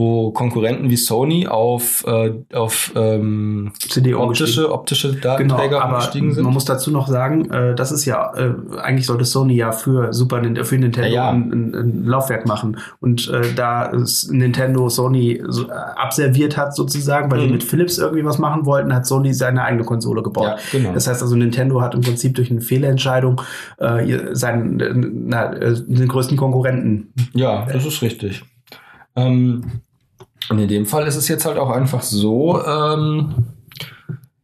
wo Konkurrenten wie Sony auf, äh, auf ähm, CD optische, optische Datenträger genau, umgestiegen sind. Man muss dazu noch sagen, äh, das ist ja, äh, eigentlich sollte Sony ja für Super für Nintendo ja, ja. Ein, ein, ein, Laufwerk machen. Und äh, da Nintendo Sony so, äh, abserviert hat sozusagen, weil mhm. die mit Philips irgendwie was machen wollten, hat Sony seine eigene Konsole gebaut. Ja, genau. Das heißt also, Nintendo hat im Prinzip durch eine Fehlentscheidung äh, seinen äh, na, äh, den größten Konkurrenten. Ja, das ist richtig. Ähm, und in dem Fall ist es jetzt halt auch einfach so, ähm,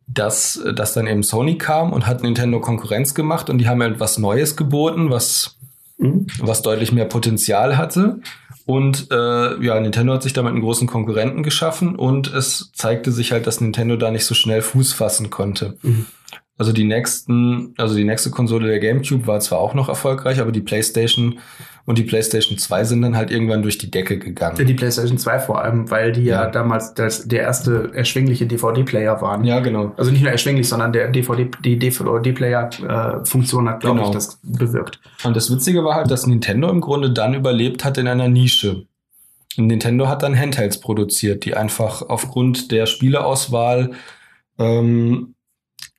dass, dass dann eben Sony kam und hat Nintendo Konkurrenz gemacht und die haben etwas Neues geboten, was, mhm. was deutlich mehr Potenzial hatte. Und äh, ja, Nintendo hat sich damit einen großen Konkurrenten geschaffen und es zeigte sich halt, dass Nintendo da nicht so schnell Fuß fassen konnte. Mhm. Also die nächsten, also die nächste Konsole der GameCube war zwar auch noch erfolgreich, aber die PlayStation und die PlayStation 2 sind dann halt irgendwann durch die Decke gegangen. Die PlayStation 2 vor allem, weil die ja, Ja. damals das, der erste erschwingliche DVD-Player waren. Ja, genau. Also nicht nur erschwinglich, sondern der DVD, die DVD-Player-Funktion hat, glaube Genau. ich, das bewirkt. Und das Witzige war halt, dass Nintendo im Grunde dann überlebt hat in einer Nische. Und Nintendo hat dann Handhelds produziert, die einfach aufgrund der Spieleauswahl ähm,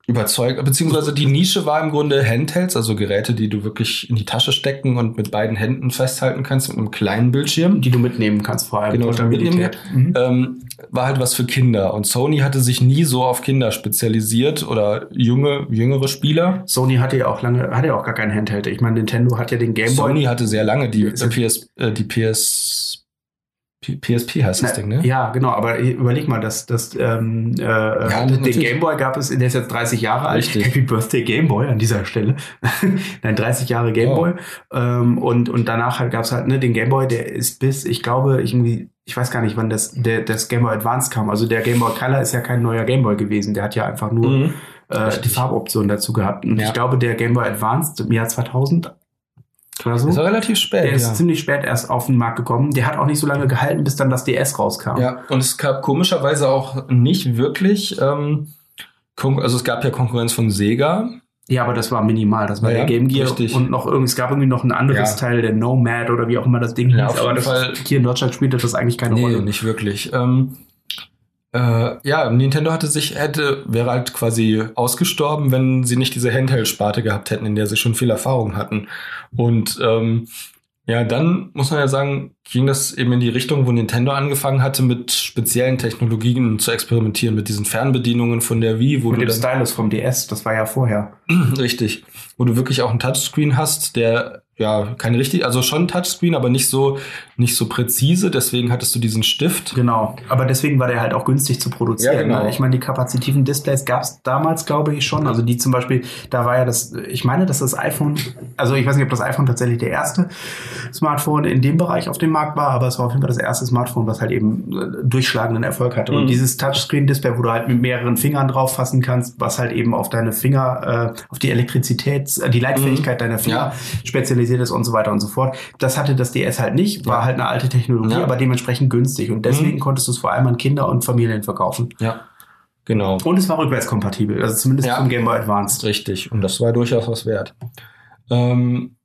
überzeugt, beziehungsweise die Nische war im Grunde Handhelds, also Geräte, die du wirklich in die Tasche stecken und mit beiden Händen festhalten kannst mit einem kleinen Bildschirm. Die du mitnehmen kannst, vor allem. Genau, Portabilität. Mhm. Ähm, war halt was für Kinder. Und Sony hatte sich nie so auf Kinder spezialisiert oder junge, jüngere Spieler. Sony hatte ja auch lange, hatte ja auch gar keinen Handheld. Ich meine, Nintendo hat ja den Game Boy. Sony hatte sehr lange die, Ja, PS, äh, die PS, PSP heißt das Ding, ne? Ja, genau, aber überleg mal, das, das, ähm, äh, den natürlich. Game Boy gab es, der ist jetzt 30 Jahre alt. Richtig. Happy Birthday Game Boy an dieser Stelle. <laughs> Nein, 30 Jahre Game Oh. Boy. Ähm, und, und danach halt gab es halt ne, den Game Boy, der ist bis, ich glaube, irgendwie, ich weiß gar nicht, wann das, der, das Game Boy Advance kam. Also der Game Boy Color ist ja kein neuer Game Boy gewesen. Der hat ja einfach nur Mhm. äh, die Farboption dazu gehabt. Und Ja. ich glaube, der Game Boy Advance im Jahr 2000 oder so. War relativ spät. Der ist ja. ziemlich spät erst auf den Markt gekommen. Der hat auch nicht so lange gehalten, bis dann das DS rauskam. ja, und es gab komischerweise auch nicht wirklich, ähm, also es gab ja Konkurrenz von Sega. Ja, aber das war minimal. Das war Ja, der Game Gear richtig. und noch irgendwie, es gab irgendwie noch ein anderes Ja. Teil, der Nomad oder wie auch immer das Ding Ja, hieß. auf Aber jeden das, Fall- hier in Deutschland spielte das eigentlich keine nee, Rolle. nicht wirklich. Ähm, äh, ja, Nintendo hatte sich, hätte, wäre halt quasi ausgestorben, wenn sie nicht diese Handheld-Sparte gehabt hätten, in der sie schon viel Erfahrung hatten. Und ähm, ja, dann muss man ja sagen, ging das eben in die Richtung, wo Nintendo angefangen hatte, mit speziellen Technologien zu experimentieren, mit diesen Fernbedienungen von der Wii, wo Mit du dem Stylus vom DS, das war ja vorher. <clears throat> richtig, wo du wirklich auch einen Touchscreen hast, der ja kein richtig, also schon Touchscreen, aber nicht so nicht so präzise. Deswegen hattest du diesen Stift. Genau. Aber deswegen war der halt auch günstig zu produzieren. Ja, genau. ne? Ich meine, die kapazitiven Displays gab es damals, glaube ich, schon. Also die zum Beispiel, da war ja das, ich meine, dass das iPhone, also ich weiß nicht, ob das iPhone tatsächlich der erste Smartphone in dem Bereich auf dem Markt war, aber es war auf jeden Fall das erste Smartphone, was halt eben äh, durchschlagenden Erfolg hatte. Und Mhm. dieses Touchscreen-Display, wo du halt mit mehreren Fingern drauf fassen kannst, was halt eben auf deine Finger, äh, auf die Elektrizität, äh, die Leitfähigkeit deiner Finger Ja. spezialisiert ist und so weiter und so fort. Das hatte das DS halt nicht, war Ja. halt eine alte Technologie, Ja. aber dementsprechend günstig. Und deswegen Mhm. konntest du es vor allem an Kinder und Familien verkaufen. Ja, genau. Und es war rückwärtskompatibel, also zumindest Ja. zum Game Boy Advanced. Richtig. Und das war durchaus was wert. Ähm,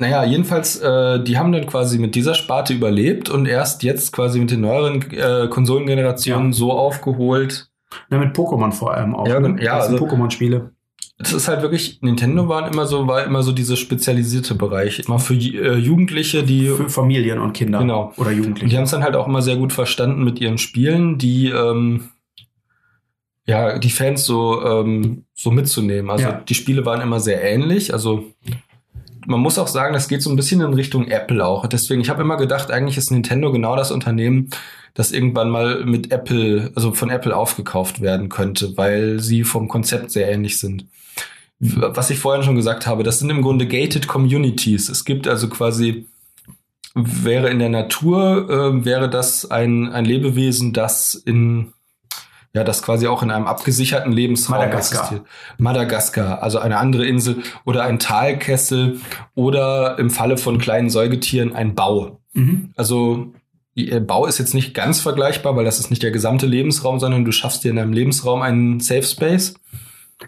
naja, jedenfalls, äh, die haben dann quasi mit dieser Sparte überlebt und erst jetzt quasi mit den neueren äh, Konsolengenerationen Ja. so aufgeholt. Na, mit Pokémon vor allem auch. Ja, ne? ja, also- Pokémon-Spiele. Es ist halt wirklich, Nintendo waren immer so, war immer so dieser spezialisierte Bereich. Immer für äh, Jugendliche, die Für Familien und Kinder. Genau. Oder Und Jugendliche. die haben es dann halt auch immer sehr gut verstanden mit ihren Spielen, die ähm, ja die Fans so ähm, so mitzunehmen. Also Ja. die Spiele waren immer sehr ähnlich. Also man muss auch sagen, das geht so ein bisschen in Richtung Apple auch. Deswegen, ich habe immer gedacht, eigentlich ist Nintendo genau das Unternehmen, das irgendwann mal mit Apple, also von Apple aufgekauft werden könnte, weil sie vom Konzept sehr ähnlich sind. Was ich vorhin schon gesagt habe, das sind im Grunde gated Communities. Es gibt also quasi wäre in der Natur, äh, wäre das ein, ein Lebewesen, das in, ja, das quasi auch in einem abgesicherten Lebensraum Madagaskar. existiert. Madagaskar, also eine andere Insel oder ein Talkessel oder im Falle von kleinen Säugetieren ein Bau. Mhm. Also ihr Bau ist jetzt nicht ganz vergleichbar, weil das ist nicht der gesamte Lebensraum, sondern du schaffst dir in deinem Lebensraum einen Safe Space.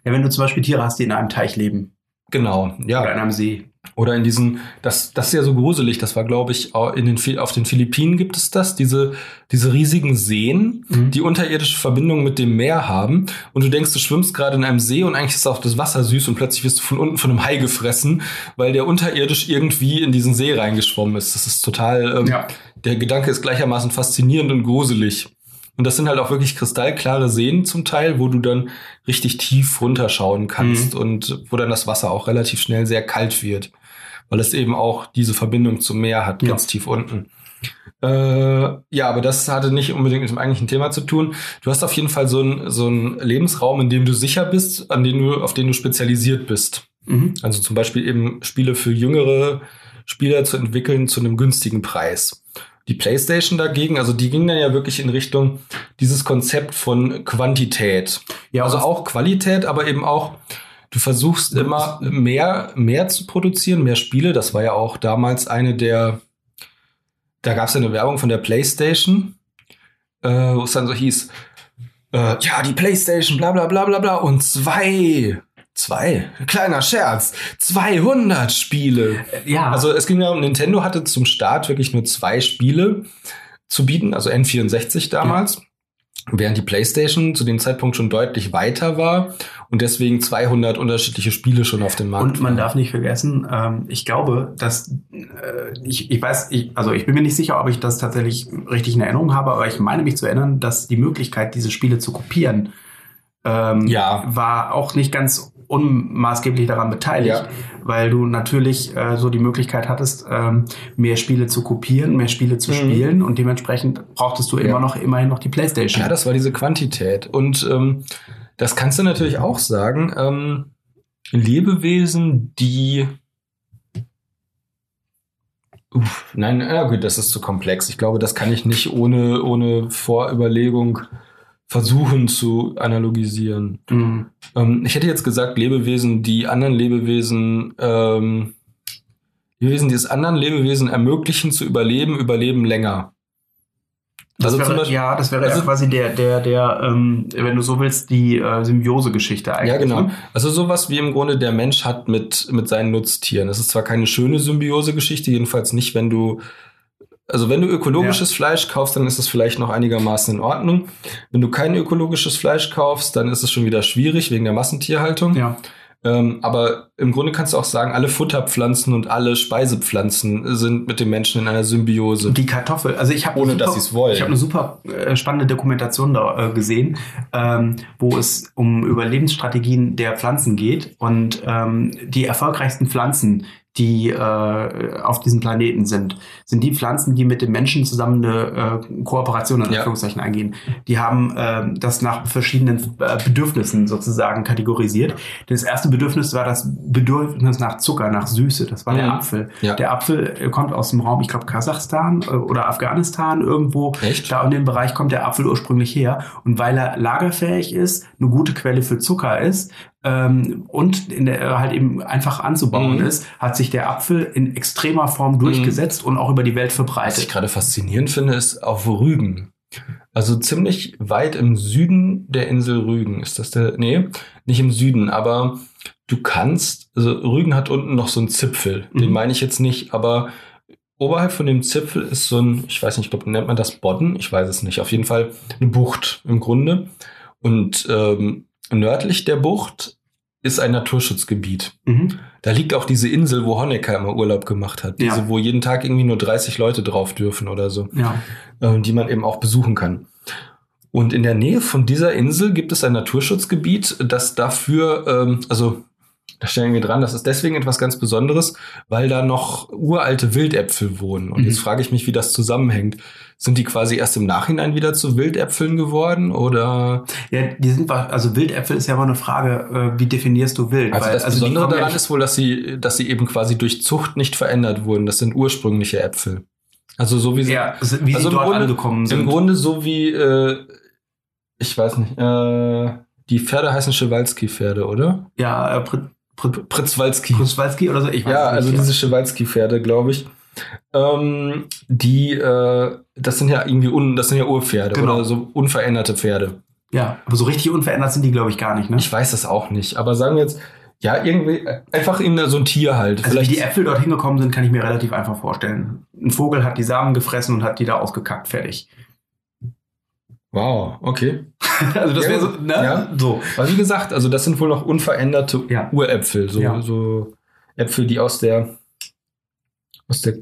Ja, wenn du zum Beispiel Tiere hast, die in einem Teich leben. Genau, ja. Oder in einem See. Oder in diesen, das, das ist ja so gruselig, das war, glaube ich, in den, auf den Philippinen gibt es das, diese, diese riesigen Seen, Mhm. die unterirdische Verbindungen mit dem Meer haben. Und du denkst, du schwimmst gerade in einem See und eigentlich ist auch das Wasser süß und plötzlich wirst du von unten von einem Hai gefressen, weil der unterirdisch irgendwie in diesen See reingeschwommen ist. Das ist total, ähm, Ja. der Gedanke ist gleichermaßen faszinierend und gruselig. Und das sind halt auch wirklich kristallklare Seen zum Teil, wo du dann richtig tief runterschauen kannst und wo dann das Wasser auch relativ schnell sehr kalt wird, weil es eben auch diese Verbindung zum Meer hat, Ja. ganz tief unten. Äh, ja, aber das hatte nicht unbedingt mit dem eigentlichen Thema zu tun. Du hast auf jeden Fall so einen so einen Lebensraum, in dem du sicher bist, an den du, auf den du spezialisiert bist. Mhm. Also zum Beispiel eben Spiele für jüngere Spieler zu entwickeln zu einem günstigen Preis. Die PlayStation dagegen, also die ging dann ja wirklich in Richtung dieses Konzept von Quantität. Ja, also auch Qualität, aber eben auch, du versuchst immer mehr, mehr zu produzieren, mehr Spiele. Das war ja auch damals eine der, da gab es ja eine Werbung von der PlayStation, äh, wo es dann so hieß, äh, ja, die PlayStation, bla bla bla bla bla und zwei, zwei, kleiner Scherz, 200 Spiele. Ja, Also es ging ja um, Nintendo hatte zum Start wirklich nur zwei Spiele zu bieten, also N64 damals, während die PlayStation zu dem Zeitpunkt schon deutlich weiter war und deswegen 200 unterschiedliche Spiele schon auf dem Markt Und man waren. darf nicht vergessen, ähm, ich glaube, dass äh, ich, ich weiß, ich, also ich bin mir nicht sicher, ob ich das tatsächlich richtig in Erinnerung habe, aber ich meine mich zu erinnern, dass die Möglichkeit, diese Spiele zu kopieren, ähm, Ja. war auch nicht ganz unmaßgeblich daran beteiligt, Ja. weil du natürlich äh, so die Möglichkeit hattest, ähm, mehr Spiele zu kopieren, mehr Spiele zu Mhm. spielen und dementsprechend brauchtest du Ja. immer noch immerhin noch die PlayStation. Ja, das war diese Quantität. Und ähm, das kannst du natürlich auch sagen. Ähm, Lebewesen, die. Uff, nein, ja gut, das ist zu komplex. Ich glaube, das kann ich nicht ohne, ohne Vorüberlegung versuchen zu analogisieren. Mhm. Ähm, ich hätte jetzt gesagt, Lebewesen, die anderen Lebewesen, ähm, Lebewesen, die es anderen Lebewesen ermöglichen zu überleben, überleben länger. Das Also wäre, Beispiel- ja, das wäre ja also- quasi der, der, der, ähm, wenn du so willst, die äh, Symbiose-Geschichte eigentlich. Ja, genau. ne? Also sowas wie im Grunde der Mensch hat mit, mit seinen Nutztieren. Das ist zwar keine schöne Symbiose-Geschichte, jedenfalls nicht, wenn du, also wenn du ökologisches Fleisch kaufst, dann ist es vielleicht noch einigermaßen in Ordnung. Wenn du kein ökologisches Fleisch kaufst, dann ist es schon wieder schwierig wegen der Massentierhaltung. Ja. Ähm, aber im Grunde kannst du auch sagen, alle Futterpflanzen und alle Speisepflanzen sind mit dem Menschen in einer Symbiose. Die Kartoffel, also ich habe Ohne, dass sie's wollen. Ich habe eine super äh, spannende Dokumentation da äh, gesehen, ähm, wo es um Überlebensstrategien der Pflanzen geht und ähm, die erfolgreichsten Pflanzen, die äh, auf diesem Planeten sind, sind die Pflanzen, die mit dem Menschen zusammen eine äh, Kooperation in Ja. Anführungszeichen eingehen. Die haben äh, das nach verschiedenen äh, Bedürfnissen sozusagen kategorisiert. Das erste Bedürfnis war das Bedürfnis nach Zucker, nach Süße. Das war der Mhm. Apfel. Ja. Der Apfel äh, kommt aus dem Raum, ich glaube Kasachstan äh, oder Afghanistan irgendwo. Echt? Da in dem Bereich kommt der Apfel ursprünglich her. Und weil er lagerfähig ist, eine gute Quelle für Zucker ist ähm, und in der, halt eben einfach anzubauen Mhm. ist, hat sich der Apfel in extremer Form durchgesetzt und auch über die Welt Was ich verbreitet. gerade faszinierend finde, ist auf Rügen. Also ziemlich weit im Süden der Insel Rügen. Ist das der? Nee, nicht im Süden, aber du kannst, also Rügen hat unten noch so einen Zipfel. Den Mhm. meine ich jetzt nicht, aber oberhalb von dem Zipfel ist so ein, ich weiß nicht, ich glaube, nennt man das Bodden? Ich weiß es nicht. Auf jeden Fall eine Bucht im Grunde. Und ähm, nördlich der Bucht ist ein Naturschutzgebiet. Mhm. Da liegt auch diese Insel, wo Honecker immer Urlaub gemacht hat. Diese, Ja. wo jeden Tag irgendwie nur 30 Leute drauf dürfen oder so, Ja. äh, die man eben auch besuchen kann. Und in der Nähe von dieser Insel gibt es ein Naturschutzgebiet, das dafür, ähm, also da stellen wir dran, das ist deswegen etwas ganz Besonderes, weil da noch uralte Wildäpfel wohnen. Und Mhm. jetzt frage ich mich, wie das zusammenhängt. Sind die quasi erst im Nachhinein wieder zu Wildäpfeln geworden oder? Ja, die sind, also Wildäpfel ist ja immer eine Frage, äh, wie definierst du wild? Also Weil- das die Besondere daran ist wohl, dass sie, dass sie eben quasi durch Zucht nicht verändert wurden. Das sind ursprüngliche Äpfel. Also so wie sie, ja, wie also sie im dort Grunde- angekommen sind. im Grunde so wie, äh, ich weiß nicht, äh, die Pferde heißen Schewalski-Pferde, oder? ja, äh, Prit, Prit, Pritzwalski. Kruswalski oder so, ich weiß Ja, es also nicht, diese Schewalski-Pferde, glaube ich. Ähm, die, äh, das sind ja irgendwie, un, das sind ja Urpferde Genau. oder so unveränderte Pferde. Ja, aber so richtig unverändert sind die, glaube ich, gar nicht, ne? Ich weiß das auch nicht, aber sagen wir jetzt, ja, irgendwie, äh, einfach in so ein Tier halt. Also wie die Äpfel dort hingekommen sind, kann ich mir relativ einfach vorstellen. Ein Vogel hat die Samen gefressen und hat die da ausgekackt, fertig. Wow, okay. <laughs> also das Ja, wäre so, ne? Ja. So. Aber wie gesagt, also das sind wohl noch unveränderte Ja. Uräpfel, so, Ja. so Äpfel, die aus der, aus der,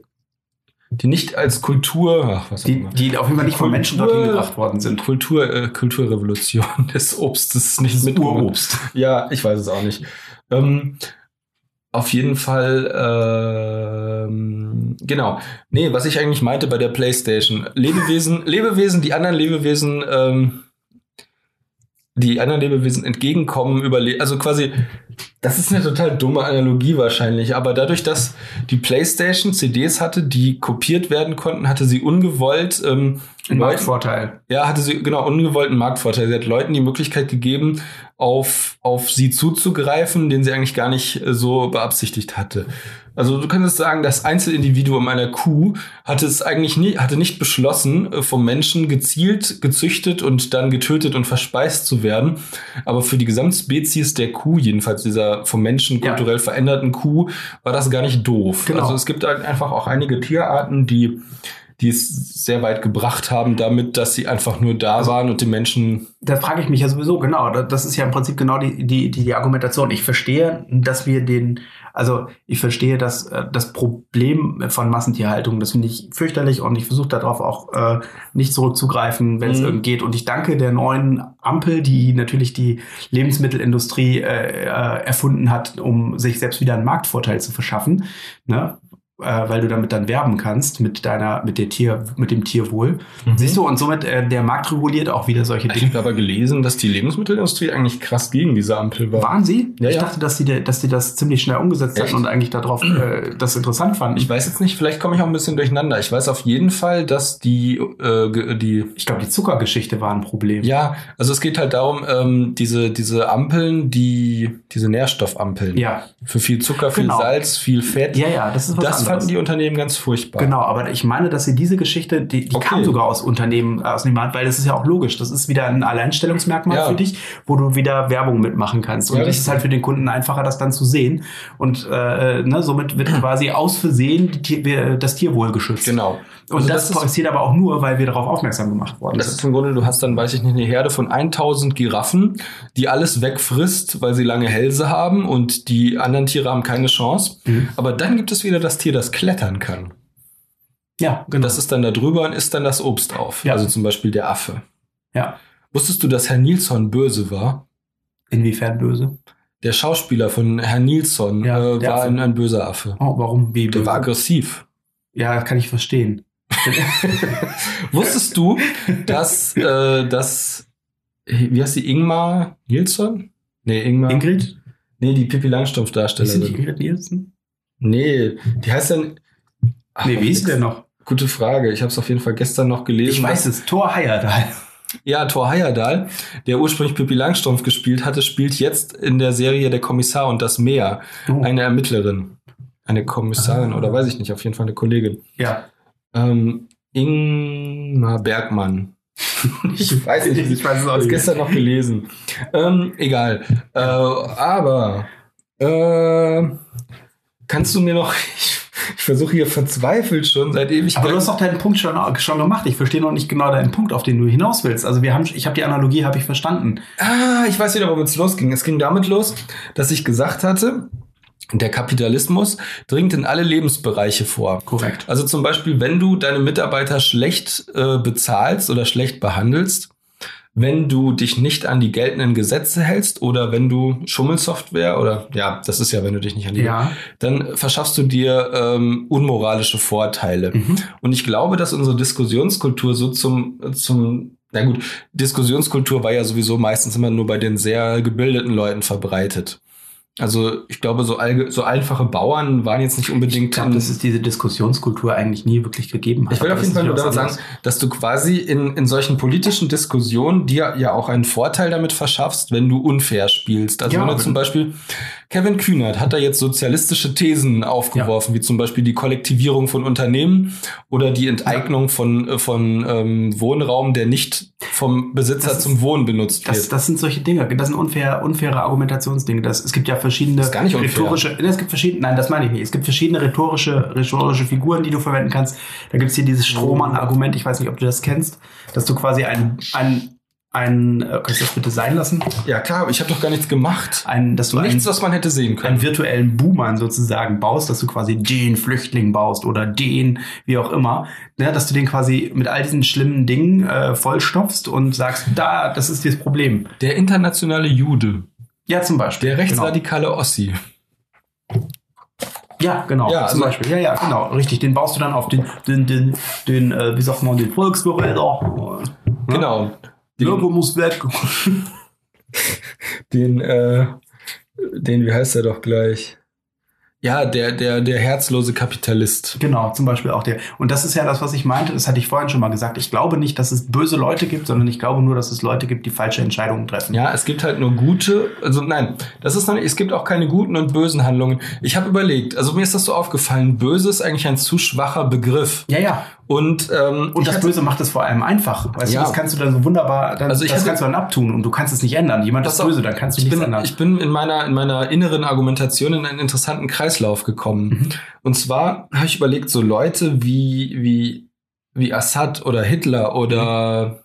die nicht als Kultur, ach, was auch Die, immer. die auf jeden Fall nicht von Menschen dorthin gebracht worden sind. Kultur, äh, Kulturrevolution <laughs> des Obstes nicht mit Urobst. Ja, ich weiß es auch nicht. Ähm, auf jeden Fall, ähm, genau. Nee, was ich eigentlich meinte bei der PlayStation. Lebewesen, <laughs> Lebewesen, die anderen Lebewesen, ähm, die anderen Lebewesen entgegenkommen, überleben. Also quasi, das ist eine total dumme Analogie wahrscheinlich, aber dadurch, dass die PlayStation CDs hatte, die kopiert werden konnten, hatte sie ungewollt ähm, Ein Marktvorteil. ja, hatte sie genau ungewollten Marktvorteil. Sie hat Leuten die Möglichkeit gegeben, auf, auf sie zuzugreifen, den sie eigentlich gar nicht äh, so beabsichtigt hatte. Also du könntest sagen, das Einzelindividuum einer Kuh hatte es eigentlich nie, hatte nicht beschlossen, äh, vom Menschen gezielt, gezüchtet und dann getötet und verspeist zu werden. Aber für die Gesamtspezies der Kuh, jedenfalls dieser vom Menschen Ja. kulturell veränderten Kuh, war das gar nicht doof. Genau. Also es gibt halt einfach auch einige Tierarten, die die es sehr weit gebracht haben, damit, dass sie einfach nur da Also waren und die Menschen. Da frage ich mich ja sowieso, genau, da- das ist ja im Prinzip genau die, die, die, die Argumentation. Ich verstehe, dass wir den, also ich verstehe, dass äh, das Problem von Massentierhaltung, das finde ich fürchterlich und ich versuche darauf auch äh, nicht zurückzugreifen, wenn es Mhm. irgend geht. Und ich danke der neuen Ampel, die natürlich die Lebensmittelindustrie äh, äh, erfunden hat, um sich selbst wieder einen Marktvorteil zu verschaffen. Ne? Äh, weil du damit dann werben kannst mit deiner, mit der Tier, mit dem Tierwohl. Siehst du, und somit äh, der Markt reguliert auch wieder solche Ich Dinge. habe aber gelesen, dass die Lebensmittelindustrie eigentlich krass gegen diese Ampel war. Waren sie? Ja, ich ja. dachte, dass die, dass die das ziemlich schnell umgesetzt Echt? hatten und eigentlich darauf äh, das interessant fanden. Ich weiß jetzt nicht, vielleicht komme ich auch ein bisschen durcheinander. Ich weiß auf jeden Fall, dass die, äh, die Ich glaube, die Zuckergeschichte war ein Problem. ja, also es geht halt darum, ähm, diese, diese Ampeln, die, diese Nährstoffampeln. Ja, Für viel Zucker, viel Genau. Salz, viel Fett. ja, ja, das ist was das anderes. Fanden die Unternehmen ganz furchtbar. Genau, aber ich meine, dass sie diese Geschichte, die, die Okay. kam sogar aus Unternehmen, äh, aus dem Markt, weil das ist ja auch logisch. Das ist wieder ein Alleinstellungsmerkmal Ja. für dich, wo du wieder Werbung mitmachen kannst. Und Ja, das richtig. ist halt für den Kunden einfacher, das dann zu sehen. Und äh, ne, somit wird <clears throat> quasi aus Versehen das Tierwohl geschützt. Genau. Und Also das, ist- passiert aber auch nur, weil wir darauf aufmerksam gemacht worden Das sind. ist im Grunde, du hast dann, weiß ich nicht, eine Herde von 1000 Giraffen, die alles wegfrisst, weil sie lange Hälse haben und die anderen Tiere haben keine Chance. Mhm. Aber dann gibt es wieder das Tier, das klettern kann. Ja, Und das ist dann da drüber und isst dann das Obst auf. Ja. Also zum Beispiel der Affe. Ja. Wusstest du, dass Herr Nilsson böse war? Inwiefern böse? Der Schauspieler von Herr Nilsson Ja, äh, der war ein, ein böser Affe. Oh, warum? Wie Der böse? war aggressiv. Ja, kann ich verstehen. <laughs> Wusstest du, dass, äh, dass, wie heißt die, Ingmar Nilsson? Nee, Ingmar. Ingrid? Nee, die Pippi Ist Langstrumpf-Darstellerin. die Ingrid Nielsen? Nee, die heißt dann. Ach, Nee, wie ist denn noch? Gute Frage. Ich habe es auf jeden Fall gestern noch gelesen. Ich weiß es, Thor Heyerdahl. Ja, Thor Heyerdahl, der ursprünglich Pippi Langstrumpf gespielt hatte, spielt jetzt in der Serie Der Kommissar und das Meer Oh. eine Ermittlerin. Eine Kommissarin Ah. oder weiß ich nicht, auf jeden Fall eine Kollegin. Ja. Ähm, Ingmar Bergmann. <laughs> ich weiß nicht, Ich weiß es auch habe es nicht. gestern noch gelesen. Ähm, egal. Äh, aber äh, kannst du mir noch. <laughs> Ich, ich versuche hier verzweifelt schon seit Ewigkeiten. Aber du hast doch deinen Punkt schon, schon gemacht. Ich verstehe noch nicht genau deinen Punkt, auf den du hinaus willst. Also wir haben, ich habe die Analogie, habe ich verstanden. Ah, ich weiß wieder, womit es losging. Es ging damit los, dass ich gesagt hatte, der Kapitalismus dringt in alle Lebensbereiche vor. Korrekt. Also zum Beispiel, wenn du deine Mitarbeiter schlecht äh, bezahlst oder schlecht behandelst, wenn du dich nicht an die geltenden Gesetze hältst oder wenn du Schummelsoftware oder ja, das ist ja, wenn du dich nicht an die, Ja. dann verschaffst du dir ähm, unmoralische Vorteile. Mhm. Und ich glaube, dass unsere Diskussionskultur so zum, zum, na gut, Diskussionskultur war ja sowieso meistens immer nur bei den sehr gebildeten Leuten verbreitet. Also ich glaube, so, so einfache Bauern waren jetzt nicht Ich unbedingt. glaube, in- dass es diese Diskussionskultur eigentlich nie wirklich gegeben hat. ich will auf jeden Fall nur damit sagen, dass du quasi in, in solchen politischen Diskussionen dir ja auch einen Vorteil damit verschaffst, wenn du unfair spielst. Also Ja, wenn du zum Beispiel, Kevin Kühnert hat da jetzt sozialistische Thesen aufgeworfen, wie zum Beispiel die Kollektivierung von Unternehmen oder die Enteignung von, äh, von ähm, Wohnraum, der nicht vom Besitzer Das ist- zum Wohnen benutzt Das, wird. das sind solche Dinge. Das sind unfair, unfaire Argumentationsdinge. Das, es gibt ja verschiedene Das ist gar nicht unfair. rhetorische. Ne, Es gibt verschiedene. Nein, das meine ich nicht. Es gibt verschiedene rhetorische, rhetorische Figuren, die du verwenden kannst. Da gibt's hier dieses Strohmann-Argument. Ich weiß nicht, ob du das kennst, dass du quasi ein ein ein äh, kannst du das bitte sein lassen? ja klar, ich habe doch gar nichts gemacht. Ein, dass du Nichts, ein, was man hätte sehen können. einen virtuellen Buhmann sozusagen baust, dass du quasi den Flüchtling baust oder den, wie auch immer, ne, dass du den quasi mit all diesen schlimmen Dingen äh, vollstopfst und sagst, da, das ist das Problem. Der internationale Jude, Ja, zum Beispiel. der Genau. rechtsradikale Ossi. Ja, genau. Ja, zum also- Beispiel. Ja, ja, genau. Richtig. Den baust du dann auf den, den, den, den äh, wie sagt man, den Volksverräter. Ne? Genau. Den- muss weg. <laughs> den, äh, den, wie heißt er doch gleich? Ja, der, der, der herzlose Kapitalist. Genau, zum Beispiel auch der. Und das ist ja das, was ich meinte, das hatte ich vorhin schon mal gesagt. Ich glaube nicht, dass es böse Leute gibt, sondern ich glaube nur, dass es Leute gibt, die falsche Entscheidungen treffen. Ja, es gibt halt nur gute, also nein, das ist noch nicht, es gibt auch keine guten und bösen Handlungen. Ich habe überlegt, also mir ist das so aufgefallen, böse ist eigentlich ein zu schwacher Begriff. Ja, ja. Und, ähm, Und das Böse macht es vor allem einfach. Weißt Ja. du, das kannst du dann so wunderbar, dann, Also ich das hatte- kannst du dann abtun und du kannst es nicht ändern. Jemand ist böse, dann kannst du ich nichts bin, ändern. ich bin in meiner, in meiner inneren Argumentation in einen interessanten Kreislauf gekommen. Mhm. Und zwar habe ich überlegt, so Leute wie, wie, wie Assad oder Hitler oder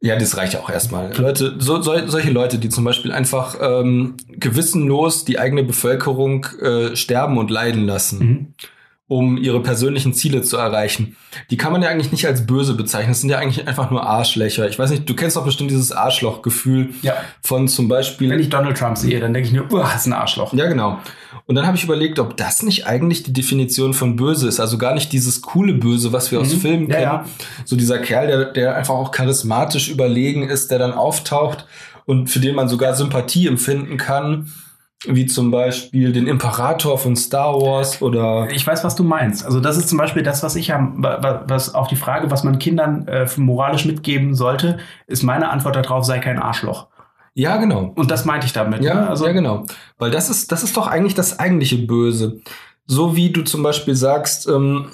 ja, das reicht ja auch erstmal. Leute, so, so, solche Leute, die zum Beispiel einfach ähm, gewissenlos die eigene Bevölkerung äh, sterben und leiden lassen Mhm. Um ihre persönlichen Ziele zu erreichen. Die kann man ja eigentlich nicht als böse bezeichnen. Das sind ja eigentlich einfach nur Arschlöcher. Ich weiß nicht, du kennst doch bestimmt dieses Arschlochgefühl Ja. von zum Beispiel. Wenn ich Donald Trump sehe, dann denke ich nur, uah, das ist ein Arschloch. ja, genau. Und dann habe ich überlegt, ob das nicht eigentlich die Definition von böse ist. Also gar nicht dieses coole Böse, was wir aus Mhm. Filmen Ja, kennen. ja. So dieser Kerl, der, der einfach auch charismatisch überlegen ist, der dann auftaucht und für den man sogar Sympathie empfinden kann. Wie zum Beispiel den Imperator von Star Wars oder Ich weiß, was du meinst. Also das ist zum Beispiel das, was ich am, wa- wa- was auf die Frage, was man Kindern äh, moralisch mitgeben sollte, ist meine Antwort darauf, sei kein Arschloch. ja, genau. Und das meinte ich damit. Ja, ne? also ja, genau. Weil das ist, das ist doch eigentlich das eigentliche Böse. So wie du zum Beispiel sagst, ähm,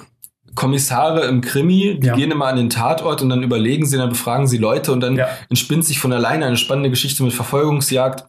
Kommissare im Krimi, die Ja. gehen immer an den Tatort und dann überlegen sie, dann befragen sie Leute und dann Ja. entspinnt sich von alleine eine spannende Geschichte mit Verfolgungsjagd.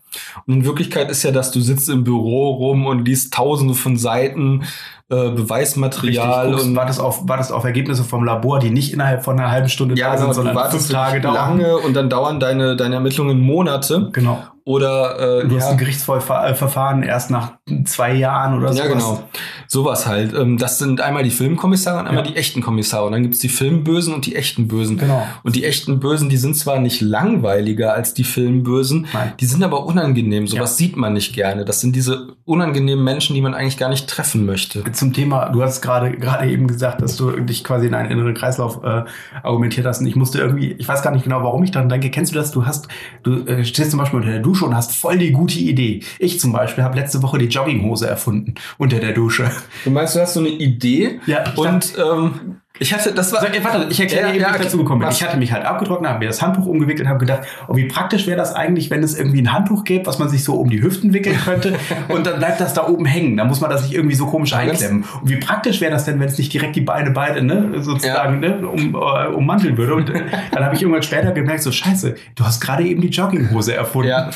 Und in Wirklichkeit ist ja, dass du sitzt im Büro rum und liest tausende von Seiten äh, Beweismaterial Richtig, und wartest, auf, wartest auf Ergebnisse vom Labor, die nicht innerhalb von einer halben Stunde ja, da genau, sind, sondern wartest fünf Tage dauern. lange und dann dauern deine, deine Ermittlungen Monate. Genau. Oder äh, Du hast ja. ein Gerichtsverfahren erst nach zwei Jahren oder so. Ja, genau. Sowas halt. Ähm, Das sind einmal die Filmkommissare und einmal Ja. die echten Kommissare. Und dann gibt's die Filmbösen und die echten Bösen. Genau. Und die echten Bösen, die sind zwar nicht langweiliger als die Filmbösen, Nein. die sind aber unangenehm. Sowas Ja. sieht man nicht gerne. Das sind diese unangenehmen Menschen, die man eigentlich gar nicht treffen möchte. Zum Thema, du hast gerade gerade eben gesagt, dass du dich quasi in einen inneren Kreislauf äh, argumentiert hast. Und ich musste irgendwie, ich weiß gar nicht genau, warum ich daran denke. Kennst du das? Du hast, du äh, stehst zum Beispiel unter der Dusche und hast voll die gute Idee. Ich zum Beispiel habe letzte Woche die Jogginghose erfunden unter der Dusche. Du meinst, du hast so eine Idee Ja, und ähm, ich hatte, das war. So, warte, ich erkläre Ja, wie ja, ich dazu gekommen bin. Ich hatte mich halt abgetrocknet, habe mir das Handtuch umgewickelt und habe gedacht, oh, wie praktisch wäre das eigentlich, wenn es irgendwie ein Handtuch gäbe, was man sich so um die Hüften wickeln könnte <laughs> und dann bleibt das da oben hängen. Da muss man das nicht irgendwie so komisch einklemmen. Und wie praktisch wäre das denn, wenn es nicht direkt die Beine beide ne, sozusagen ne, um, äh, ummanteln würde. Und äh, dann habe ich irgendwann später gemerkt, so scheiße, du hast gerade eben die Jogginghose erfunden. Ja,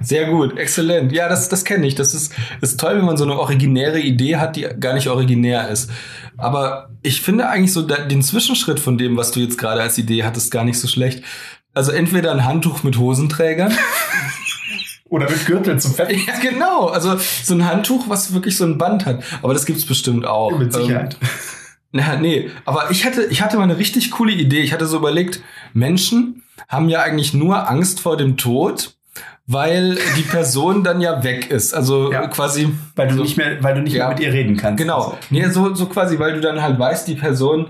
sehr gut, exzellent. Ja, das, das kenne ich. Das ist, ist toll, wenn man so eine originäre Idee hat, die gar nicht originär ist. Aber ich finde eigentlich so den Zwischenschritt von dem, was du jetzt gerade als Idee hattest, gar nicht so schlecht. Also entweder ein Handtuch mit Hosenträgern. <laughs> Oder mit Gürtel zum Fett. ja, genau. Also so ein Handtuch, was wirklich so ein Band hat. Aber das gibt's bestimmt auch. Mit Sicherheit. <laughs> Ähm, na, nee, aber ich hatte, ich hatte mal eine richtig coole Idee. Ich hatte so überlegt, Menschen haben ja eigentlich nur Angst vor dem Tod, weil die Person dann ja weg ist. Also Ja. quasi. weil du so, nicht mehr, weil du nicht Ja. mehr mit ihr reden kannst. Genau. Nee, so, so quasi, weil du dann halt weißt, die Person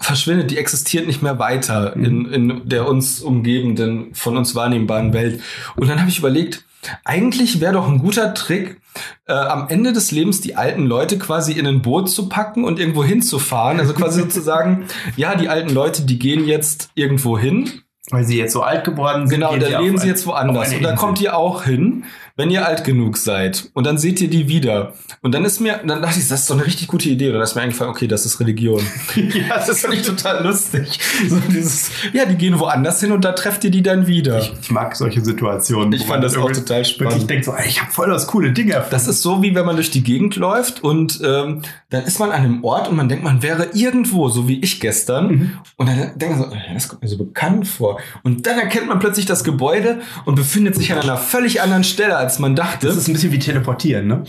verschwindet, die existiert nicht mehr weiter Mhm. in, in der uns umgebenden, von uns wahrnehmbaren Welt. Und dann habe ich überlegt, eigentlich wäre doch ein guter Trick, äh, am Ende des Lebens die alten Leute quasi in ein Boot zu packen und irgendwo hinzufahren. Also quasi <laughs> sozusagen, ja, die alten Leute, die gehen jetzt irgendwo hin. Weil sie jetzt so alt geworden sind. Genau, dann leben sie jetzt woanders. Und da kommt ihr auch hin, wenn ihr alt genug seid. Und dann seht ihr die wieder. Und dann ist mir, dann dachte ich, das ist doch eine richtig gute Idee. Und dann ist mir eingefallen, okay, das ist Religion. <laughs> ja, Das finde ich total lustig. So dieses, ja, die gehen woanders hin und da trefft ihr die dann wieder. Ich, ich mag solche Situationen. Ich fand das auch total spannend. Wirklich denkt so, ey, ich habe voll das coole Ding erfunden. Das ist so, wie wenn man durch die Gegend läuft und ähm, dann ist man an einem Ort und man denkt, man wäre irgendwo, so wie ich gestern. Mhm. Und dann denkt man so, das kommt mir so bekannt vor. Und dann erkennt man plötzlich das Gebäude und befindet sich an einer völlig anderen Stelle, als man dachte. Das ist ein bisschen wie teleportieren, ne?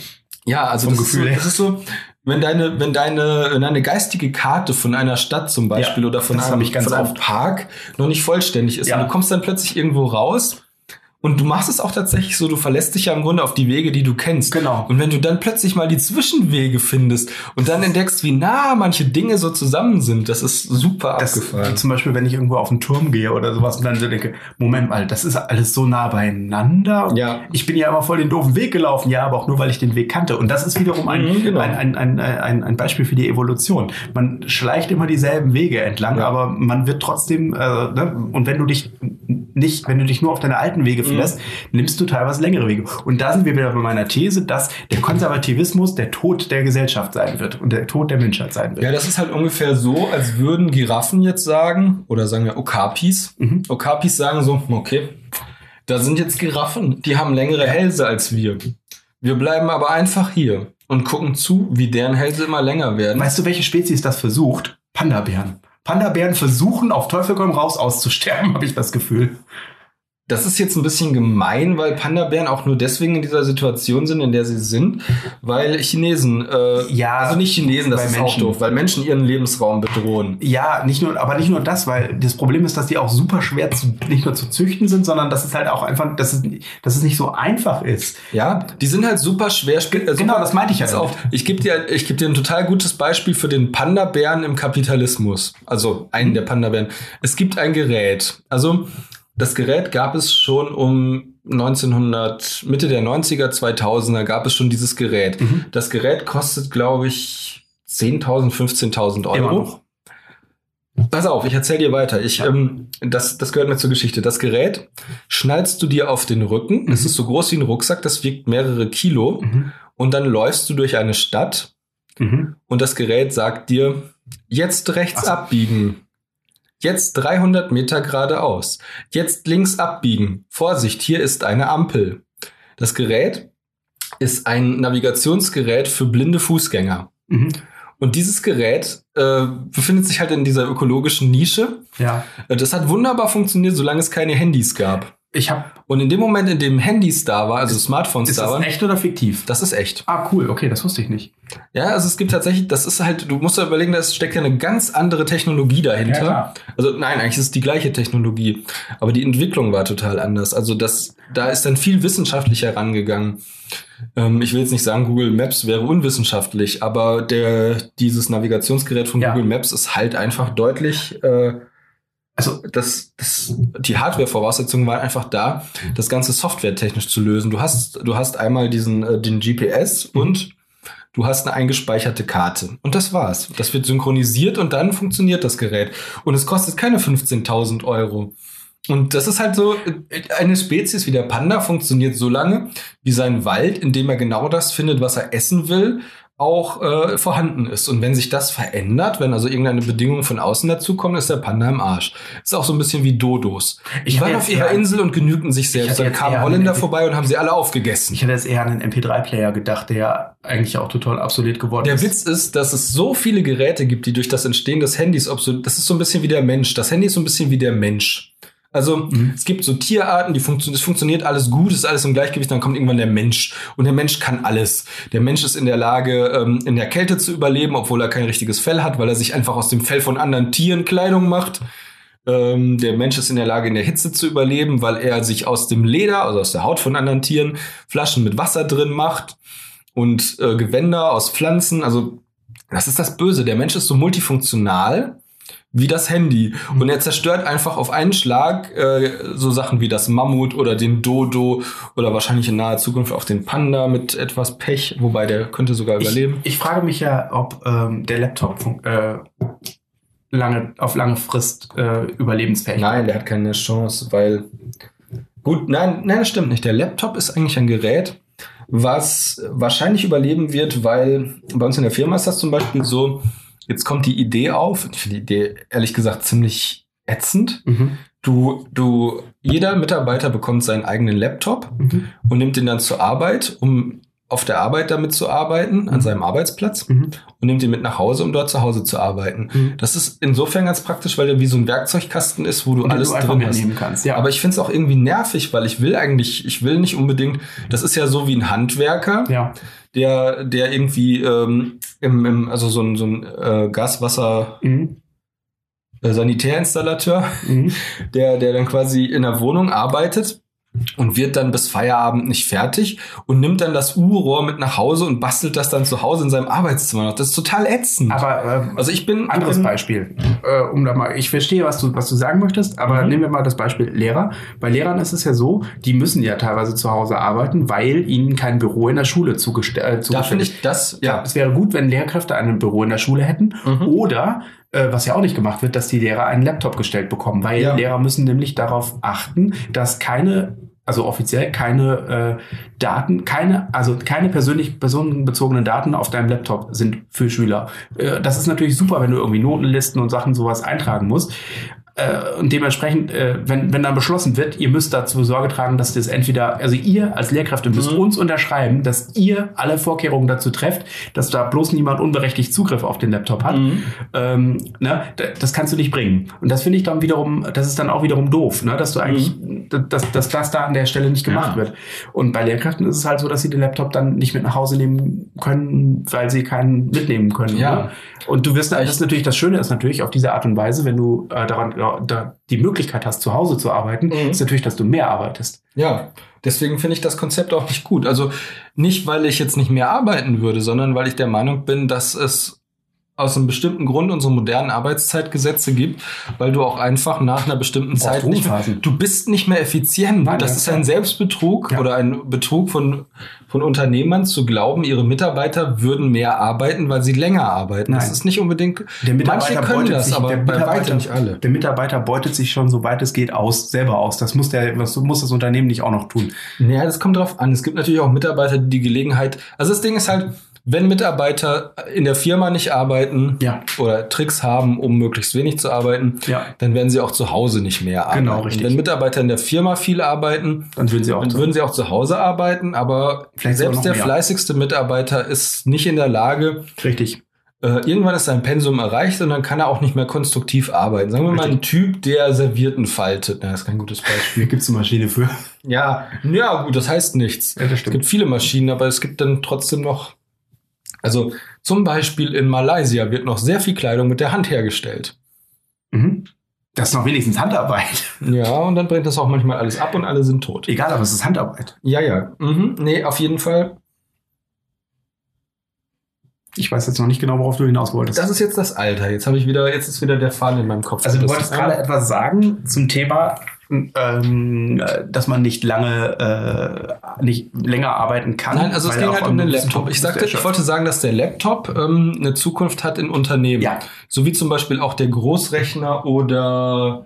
Ja, also Vom das ist, so, Gefühl das ist so, wenn deine, wenn deine, wenn deine geistige Karte von einer Stadt zum Beispiel Ja, oder von einem, von einem. Park noch nicht vollständig ist Ja. und du kommst dann plötzlich irgendwo raus Und du machst es auch tatsächlich so, du verlässt dich ja im Grunde auf die Wege, die du kennst. Genau. Und wenn du dann plötzlich mal die Zwischenwege findest und dann entdeckst, wie nah manche Dinge so zusammen sind, das ist super Das, abgefahren. zum Beispiel, wenn ich irgendwo auf den Turm gehe oder sowas und dann so denke, Moment mal, das ist alles so nah beieinander. Ja. Ich bin ja immer voll den doofen Weg gelaufen, ja, aber auch nur, weil ich den Weg kannte. Und das ist wiederum ein, Mhm, genau. ein, ein, ein, ein, ein Beispiel für die Evolution. Man schleicht immer dieselben Wege entlang, Ja. aber man wird trotzdem, äh, ne? und wenn du dich nicht, wenn du dich nur auf deine alten Wege Mhm. verlässt, nimmst du teilweise längere Wege. Und da sind wir wieder bei meiner These, dass der Konservativismus der Tod der Gesellschaft sein wird und der Tod der Menschheit sein wird. Ja, das ist halt ungefähr so, als würden Giraffen jetzt sagen, oder sagen wir Okapis. Mhm. Okapis sagen so, okay, da sind jetzt Giraffen, die haben längere Hälse als wir. Wir bleiben aber einfach hier und gucken zu, wie deren Hälse immer länger werden. Weißt du, welche Spezies das versucht? Panda-Bären. Panda-Bären versuchen auf Teufel komm raus auszusterben, <laughs> habe ich das Gefühl. Das ist jetzt ein bisschen gemein, weil Panda-Bären auch nur deswegen in dieser Situation sind, in der sie sind, weil Chinesen, äh, Ja, also nicht Chinesen, das ist Menschen. auch doof, weil Menschen ihren Lebensraum bedrohen. Ja, nicht nur, aber nicht nur das, weil das Problem ist, dass die auch super schwer zu, nicht nur zu züchten sind, sondern dass es halt auch einfach, dass es, dass es nicht so einfach ist. Ja, die sind halt super schwer. äh, Genau, super- das meinte ich ja auf, ich gebe dir, ich gebe dir ein total gutes Beispiel für den Panda-Bären im Kapitalismus. Also einen der Panda-Bären. Es gibt ein Gerät. Also das Gerät gab es schon um 1900, Mitte der 90er, 2000er gab es schon dieses Gerät. Mhm. Das Gerät kostet, glaube ich, 10.000, 15.000 Immer Euro. noch. Pass auf, ich erzähle dir weiter. Ich, ähm, das, das gehört mir zur Geschichte. Das Gerät schnallst du dir auf den Rücken. Es Mhm. ist so groß wie ein Rucksack, das wiegt mehrere Kilo. Mhm. Und dann läufst du durch eine Stadt Mhm. und das Gerät sagt dir, jetzt rechts so. abbiegen. Jetzt 300 Meter geradeaus. Jetzt links abbiegen. Vorsicht, hier ist eine Ampel. Das Gerät ist ein Navigationsgerät für blinde Fußgänger. Mhm. Und dieses Gerät äh, befindet sich halt in dieser ökologischen Nische. Ja. Äh, Das hat wunderbar funktioniert, solange es keine Handys gab. Ich habe. Und in dem Moment, in dem Handys da war, also Smartphones Ist da das waren, echt oder fiktiv? das ist echt. Ah, cool. Okay, das wusste ich nicht. Ja, also es gibt tatsächlich, das ist halt, du musst ja überlegen, da steckt ja eine ganz andere Technologie dahinter. klar. also nein, eigentlich ist es die gleiche Technologie, aber die Entwicklung war total anders. Also das, da ist dann viel wissenschaftlicher rangegangen. Ähm, ich will jetzt nicht sagen, Google Maps wäre unwissenschaftlich, aber der, dieses Navigationsgerät von Ja. Google Maps ist halt einfach deutlich, äh, Also, das, das, die Hardware-Voraussetzungen waren einfach da, das Ganze softwaretechnisch zu lösen. Du hast, du hast einmal diesen, äh, den GPS und du hast eine eingespeicherte Karte. Und das war's. Das wird synchronisiert und dann funktioniert das Gerät. Und es kostet keine 15.000 Euro. Und das ist halt so, äh, eine Spezies wie der Panda funktioniert so lange, wie sein Wald, in dem er genau das findet, was er essen will, auch äh, vorhanden ist. Und wenn sich das verändert, wenn also irgendeine Bedingung von außen dazukommt, ist der Panda im Arsch. Ist auch so ein bisschen wie Dodos. Ich Die waren hatte auf ihrer Insel und genügten sich Ich selbst. Dann kamen Holländer vorbei und haben sie alle aufgegessen. ich hätte jetzt eher an einen MP3-Player gedacht, der ja eigentlich auch total obsolet geworden Der ist. Witz ist, dass es so viele Geräte gibt, die durch das Entstehen des Handys, obsolet, das ist so ein bisschen wie der Mensch. Das Handy ist so ein bisschen wie der Mensch. Also Mhm. es gibt so Tierarten, die funktionieren, es funktioniert alles gut, es ist alles im Gleichgewicht, dann kommt irgendwann der Mensch. Und der Mensch kann alles. Der Mensch ist in der Lage, ähm, in der Kälte zu überleben, obwohl er kein richtiges Fell hat, weil er sich einfach aus dem Fell von anderen Tieren Kleidung macht. Ähm, der Mensch ist in der Lage, in der Hitze zu überleben, weil er sich aus dem Leder, also aus der Haut von anderen Tieren, Flaschen mit Wasser drin macht und äh, Gewänder aus Pflanzen. Also das ist das Böse. Der Mensch ist so multifunktional wie das Handy. Und er zerstört einfach auf einen Schlag äh, so Sachen wie das Mammut oder den Dodo oder wahrscheinlich in naher Zukunft auch den Panda mit etwas Pech, wobei der könnte sogar überleben. Ich, frage mich ja, ob ähm, der Laptop äh, lange, auf lange Frist äh, überlebensfähig Nein, der hat keine Chance, weil gut, nein, nein, das stimmt nicht. Der Laptop ist eigentlich ein Gerät, was wahrscheinlich überleben wird, weil bei uns in der Firma ist das zum Beispiel so, jetzt kommt die Idee auf, ich finde die Idee ehrlich gesagt ziemlich ätzend. Mhm. Du, du, jeder Mitarbeiter bekommt seinen eigenen Laptop Mhm. und nimmt den dann zur Arbeit, um auf der Arbeit damit zu arbeiten, an Mhm. seinem Arbeitsplatz Mhm. und nimmt ihn mit nach Hause, um dort zu Hause zu arbeiten. Mhm. Das ist insofern ganz praktisch, weil der wie so ein Werkzeugkasten ist, wo du Und alles du drin hast. kannst. Ja. Aber ich finde es auch irgendwie nervig, weil ich will eigentlich, ich will nicht unbedingt, das ist ja so wie ein Handwerker, ja. der, der irgendwie ähm, im, im, also so ein, so ein äh, Gaswasser Mhm. äh, Sanitärinstallateur, Mhm. der, der dann quasi in der Wohnung arbeitet und wird dann bis Feierabend nicht fertig und nimmt dann das U-Rohr mit nach Hause und bastelt das dann zu Hause in seinem Arbeitszimmer noch. Das ist total ätzend. Aber äh, also ich bin anderes bin, Beispiel, äh, um da mal, ich verstehe, was du was du sagen möchtest, aber mhm. nehmen wir mal das Beispiel Lehrer. Bei Lehrern ist es ja so, die müssen ja teilweise zu Hause arbeiten, weil ihnen kein Büro in der Schule zugestellt äh, zugestellt. Da finde ich das ja, es wäre gut, wenn Lehrkräfte ein Büro in der Schule hätten mhm. oder äh, was ja auch nicht gemacht wird, dass die Lehrer einen Laptop gestellt bekommen, weil ja. Lehrer müssen nämlich darauf achten, dass keine also offiziell keine äh, Daten, keine, also keine persönlich personenbezogenen Daten auf deinem Laptop sind für Schüler. Äh, das ist natürlich super, wenn du irgendwie Notenlisten und Sachen sowas eintragen musst. Äh, und dementsprechend, äh, wenn, wenn dann beschlossen wird, ihr müsst dazu Sorge tragen, dass das entweder, also ihr als Lehrkräfte müsst mhm. uns unterschreiben, dass ihr alle Vorkehrungen dazu trefft, dass da bloß niemand unberechtigt Zugriff auf den Laptop hat. Mhm. Ähm, ne, das kannst du nicht bringen. Und das finde ich dann wiederum, das ist dann auch wiederum doof, ne, dass du eigentlich, mhm. dass, dass das da an der Stelle nicht gemacht ja. wird. Und bei Lehrkräften ist es halt so, dass sie den Laptop dann nicht mit nach Hause nehmen können, weil sie keinen mitnehmen können. Ja. Ne? Und du wirst, das ist natürlich, das Schöne ist natürlich auf diese Art und Weise, wenn du äh, daran da die Möglichkeit hast, zu Hause zu arbeiten, mhm. ist natürlich, dass du mehr arbeitest. Ja, deswegen finde ich das Konzept auch nicht gut. Also nicht, weil ich jetzt nicht mehr arbeiten würde, sondern weil ich der Meinung bin, dass es aus einem bestimmten Grund unsere modernen Arbeitszeitgesetze gibt, weil du auch einfach nach einer bestimmten Zeit nicht mehr, du bist nicht mehr effizient. Nein, das ist ein Selbstbetrug ja. oder ein Betrug von, von Unternehmern zu glauben, ihre Mitarbeiter würden mehr arbeiten, weil sie länger arbeiten. Nein. Das ist nicht unbedingt, der Mitarbeiter manche können das, sich, aber bei weitem nicht alle. Der Mitarbeiter beutet sich schon, soweit es geht, aus, selber aus. Das muss der, was muss das Unternehmen nicht auch noch tun. Naja, das kommt drauf an. Es gibt natürlich auch Mitarbeiter, die die Gelegenheit, also das Ding ist halt, wenn Mitarbeiter in der Firma nicht arbeiten ja. oder Tricks haben, um möglichst wenig zu arbeiten, ja. dann werden sie auch zu Hause nicht mehr arbeiten. Genau, richtig. wenn Mitarbeiter in der Firma viel arbeiten, dann würden sie auch, dann würden sie auch zu Hause arbeiten, aber Vielleicht selbst der mehr. fleißigste Mitarbeiter ist nicht in der Lage, richtig. Äh, irgendwann ist sein Pensum erreicht und dann kann er auch nicht mehr konstruktiv arbeiten. Sagen wir Richtig. mal, ein Typ, der Servierten faltet. Na, das ist kein gutes Beispiel. <laughs> Gibt es eine Maschine für? Ja, ja, gut, das heißt nichts. Ja, das es gibt viele Maschinen, aber es gibt dann trotzdem noch also zum Beispiel in Malaysia wird noch sehr viel Kleidung mit der Hand hergestellt. Mhm. Das ist noch wenigstens Handarbeit. <laughs> Ja, und dann brennt das auch manchmal alles ab und alle sind tot. Egal, aber es ist Handarbeit. Ja, ja. Mhm. Nee, auf jeden Fall. Ich weiß jetzt noch nicht genau, worauf du hinaus wolltest. Das ist jetzt das Alter. Jetzt habe ich wieder, jetzt ist wieder der Faden in meinem Kopf. Also du wolltest gerade etwas sagen zum Thema ähm, dass man nicht lange, äh, nicht länger arbeiten kann. Nein, also es ging halt um den Laptop. Ich sagte, ich wollte sagen, dass der Laptop ähm, eine Zukunft hat in Unternehmen. Ja. So wie zum Beispiel auch der Großrechner oder